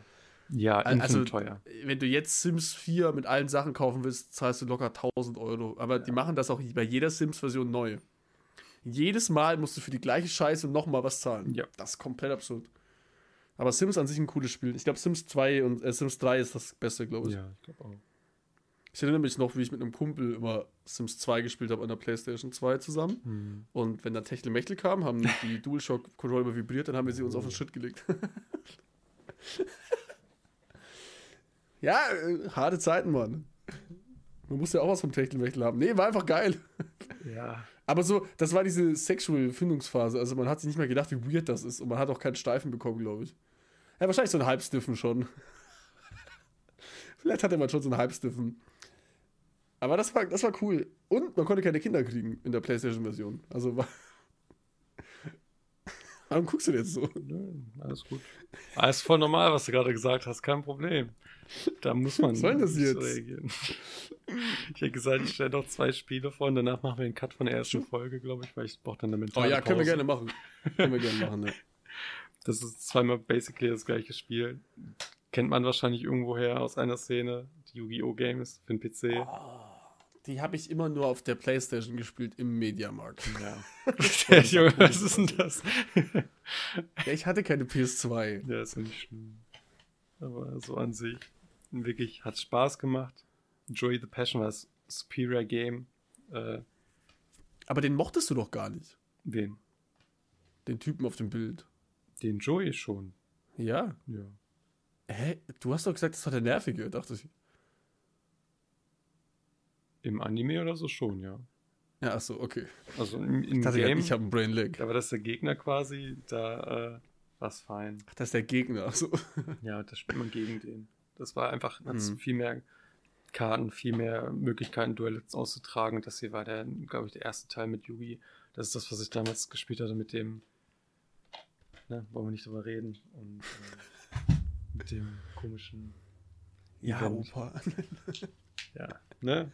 Ja, Al- also- teuer. Wenn du jetzt Sims 4 mit allen Sachen kaufen willst, zahlst du locker 1000 Euro. Aber die machen das auch bei jeder Sims-Version neu. Jedes Mal musst du für die gleiche Scheiße nochmal was zahlen. Ja. Das ist komplett absurd. Aber Sims an sich ein cooles Spiel. Ich glaube, Sims 2 und äh, Sims 3 ist das Beste, glaube ich. Ja, ich glaube auch. Ich erinnere mich noch, wie ich mit einem Kumpel immer Sims 2 gespielt habe an der PlayStation 2 zusammen. Hm. Und wenn dann Techtelmechtel kam, haben die <laughs> DualShock-Controller vibriert, dann haben wir sie uns auf den Schritt gelegt. <laughs> ja, äh, harte Zeiten, Mann. Man muss ja auch was vom Techtelmechtel haben. Nee, war einfach geil. Ja. Aber so, das war diese Sexual-Findungsphase. Also man hat sich nicht mehr gedacht, wie weird das ist. Und man hat auch keinen Steifen bekommen, glaube ich. Ja, wahrscheinlich so einen Halbstiffen schon. <laughs> Vielleicht hatte man schon so einen Halbstiffen. Aber das war, das war cool. Und man konnte keine Kinder kriegen in der PlayStation-Version. Also war. Warum guckst du denn jetzt so? Nö, alles gut. Alles voll normal, was du gerade gesagt hast, kein Problem. Da muss man Was soll das jetzt? reagieren. Ich hätte gesagt, ich stelle noch zwei Spiele vor und danach machen wir einen Cut von der ersten Folge, glaube ich, weil ich brauche dann eine Oh mentale ja, können wir Pause. gerne machen. Können wir gerne machen, ne? <laughs> Das ist zweimal basically das gleiche Spiel. Kennt man wahrscheinlich irgendwoher aus einer Szene. Die Yu-Gi-Oh! Games für den PC. Die habe ich immer nur auf der PlayStation gespielt im Mediamarkt. Ja. <laughs> Junge, was ist denn das? <laughs> Ja, ich hatte keine PS2. Ja, ist ja nicht schlimm. Aber so an sich, wirklich hat Spaß gemacht. Joy the Passion war das Superior Game. Äh, Aber den mochtest du doch gar nicht. wen? Den Typen auf dem Bild. Den Joey schon. Ja. Ja. Hä? Du hast doch gesagt, das war der Nervige, dachte ich. Im Anime oder so schon, ja. Ja, achso, okay. Also im, im Ich dachte, Game, ich habe einen Brain Lag. da war das der Gegner quasi, da äh, war es fein. Ach, das ist der Gegner. Achso. <laughs> Ja, da spielt man gegen den. Das war einfach, hat Mhm. viel mehr Karten, viel mehr Möglichkeiten, Duelle auszutragen. Das hier war der, glaube ich, der erste Teil mit Yugi. Das ist das, was ich damals gespielt hatte mit dem, ne, wollen wir nicht drüber reden. Und äh, mit dem komischen, Ja, Event. Opa. ja, ne?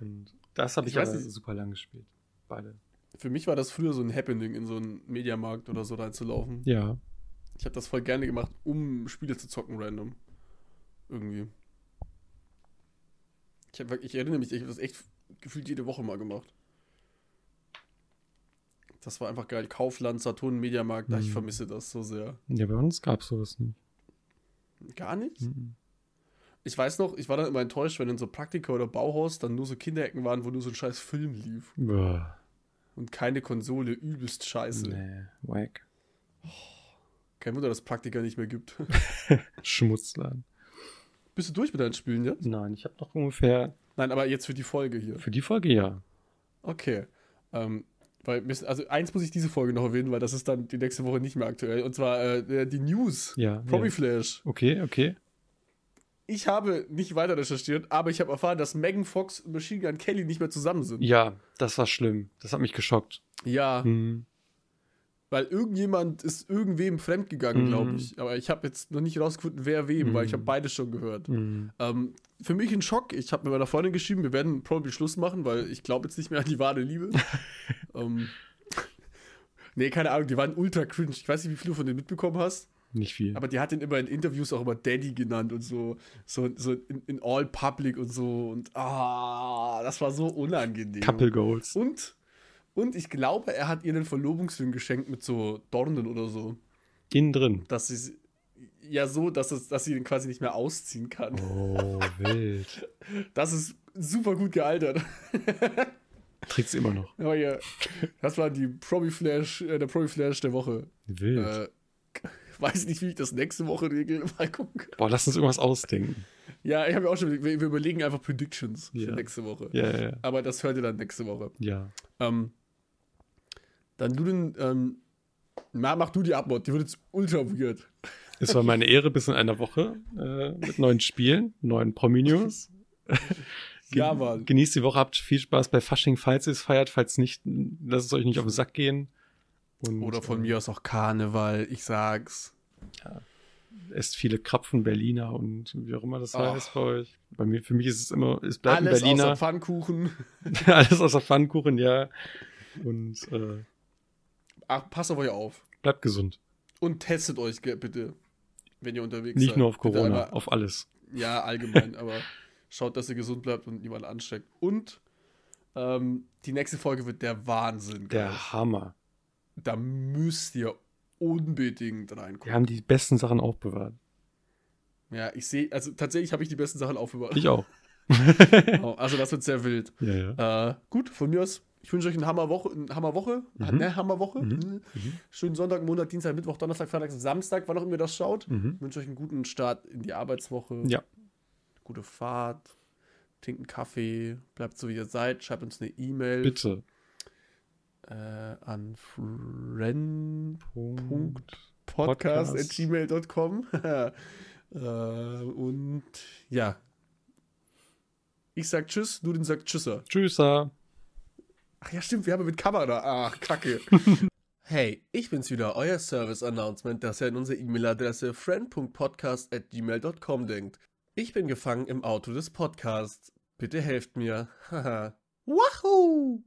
Und das habe ich, Ich weiß super lang gespielt. Beide. Für mich war das früher so ein Happening, in so einen Mediamarkt oder so reinzulaufen. Ja. Ich habe das voll gerne gemacht, um Spiele zu zocken, random. Irgendwie. Ich, hab, ich erinnere mich, ich habe das echt gefühlt jede Woche mal gemacht. Das war einfach geil. Kaufland, Saturn, Mediamarkt, mhm. ich vermisse das so sehr. Ja, bei uns gab es sowas nicht. Gar nicht? Mhm. Ich weiß noch, ich war dann immer enttäuscht, wenn in so Praktika oder Bauhaus dann nur so Kinderecken waren, wo nur so ein scheiß Film lief. Boah. Und keine Konsole, übelst scheiße. Nee, wack. Oh, kein Wunder, dass Praktika nicht mehr gibt. <laughs> Schmutzladen. Bist du durch mit deinen Spielen jetzt? Nein, ich habe noch ungefähr. Nein, aber jetzt für die Folge hier. Für die Folge ja. Okay. Ähm, weil, also eins muss ich diese Folge noch erwähnen, weil das ist dann die nächste Woche nicht mehr aktuell. Und zwar äh, die News. Ja. Promi ja. Flash. Okay, okay. Ich habe nicht weiter recherchiert, aber ich habe erfahren, dass Megan Fox und Machine Gun Kelly nicht mehr zusammen sind. Ja, das war schlimm. Das hat mich geschockt. Ja. Mhm. Weil irgendjemand ist irgendwem fremdgegangen, mhm. glaube ich. Aber ich habe jetzt noch nicht rausgefunden, wer wem, mhm. weil ich habe beides schon gehört. Mhm. Ähm, für mich ein Schock. Ich habe mit meiner Freundin geschrieben, wir werden probably Schluss machen, weil ich glaube jetzt nicht mehr an die wahre Liebe. <laughs> ähm, nee, keine Ahnung, die waren ultra cringe. Ich weiß nicht, wie viel du von denen mitbekommen hast. Nicht viel. Aber die hat ihn immer in Interviews auch immer Daddy genannt und so, so, so in, in all public und so. Und ah, das war so unangenehm. Couple Goals. Und und ich glaube, er hat ihr einen Verlobungsring geschenkt mit so Dornen oder so. Innen drin. Dass sie ja so, dass, es, dass sie ihn quasi nicht mehr ausziehen kann. Oh, <laughs> wild. Das ist super gut gealtert. Trägt sie immer noch. Oh ja. Das war die Promi Flash, äh, der Promi Flash der Woche. Wild. Äh, <laughs> weiß nicht, wie ich das nächste Woche regel. Mal gucken. Boah, lass uns irgendwas ausdenken. Ja, ich habe ja auch schon, wir, wir, überlegen einfach Predictions ja. für nächste Woche. Ja, ja, ja. Aber das hört ihr dann nächste Woche. Ja. Ähm, dann du den, ähm, na, mach du die Abmod, die wird jetzt ultra weird. Es war meine Ehre bis in einer Woche äh, mit neuen Spielen, neuen Promi-News. <laughs> ja, Mann. Genießt die Woche, habt viel Spaß bei Fasching, falls ihr es feiert. Falls nicht, lasst es euch nicht auf den Sack gehen. Und, Oder von äh, mir aus auch Karneval, ich sag's. Ja. Esst viele Krapfen Berliner und wie auch immer das Ach. heißt bei euch. Bei mir, für mich ist es immer, es bleibt Alles Berliner. Alles außer Pfannkuchen. <laughs> Alles außer Pfannkuchen, ja. Und äh, Ach, passt auf euch auf. Bleibt gesund. Und testet euch bitte, wenn ihr unterwegs Nicht seid. Nicht nur auf Corona, einmal, auf alles. Ja, allgemein, aber schaut, dass ihr gesund bleibt und niemand ansteckt. Und ähm, die nächste Folge wird der Wahnsinn. Der geil. Hammer. Da müsst ihr unbedingt reingucken. Wir haben die besten Sachen aufbewahrt. Ja, ich sehe, also tatsächlich habe ich die besten Sachen aufbewahrt. Ich auch. <laughs> also das wird sehr wild. Ja, ja. Äh, gut, von mir aus ich wünsche euch eine Hammerwoche, eine Hammerwoche, mhm. ne, Hammerwoche. Mhm. mhm. Mhm. Schönen Sonntag, Montag, Dienstag, Mittwoch, Donnerstag, Freitag, Samstag, wann auch immer ihr das schaut. Mhm. Ich wünsche euch einen guten Start in die Arbeitswoche. Ja. Gute Fahrt. Trinkt einen Kaffee. Bleibt so, wie ihr seid. Schreibt uns eine E-Mail. Bitte. Äh, an friend.podcast.gmail.com. <laughs> äh, und ja. Ich sag Tschüss, du den sagst Tschüsser. Tschüsser. Ach ja, stimmt, wir haben mit Kamera. Ach, kacke. <laughs> hey, ich bin's wieder, euer Service-Announcement, das ihr in unsere E-Mail-Adresse friend.podcast.gmail.com denkt. Ich bin gefangen im Auto des Podcasts. Bitte helft mir. <laughs> Haha. Wahoo!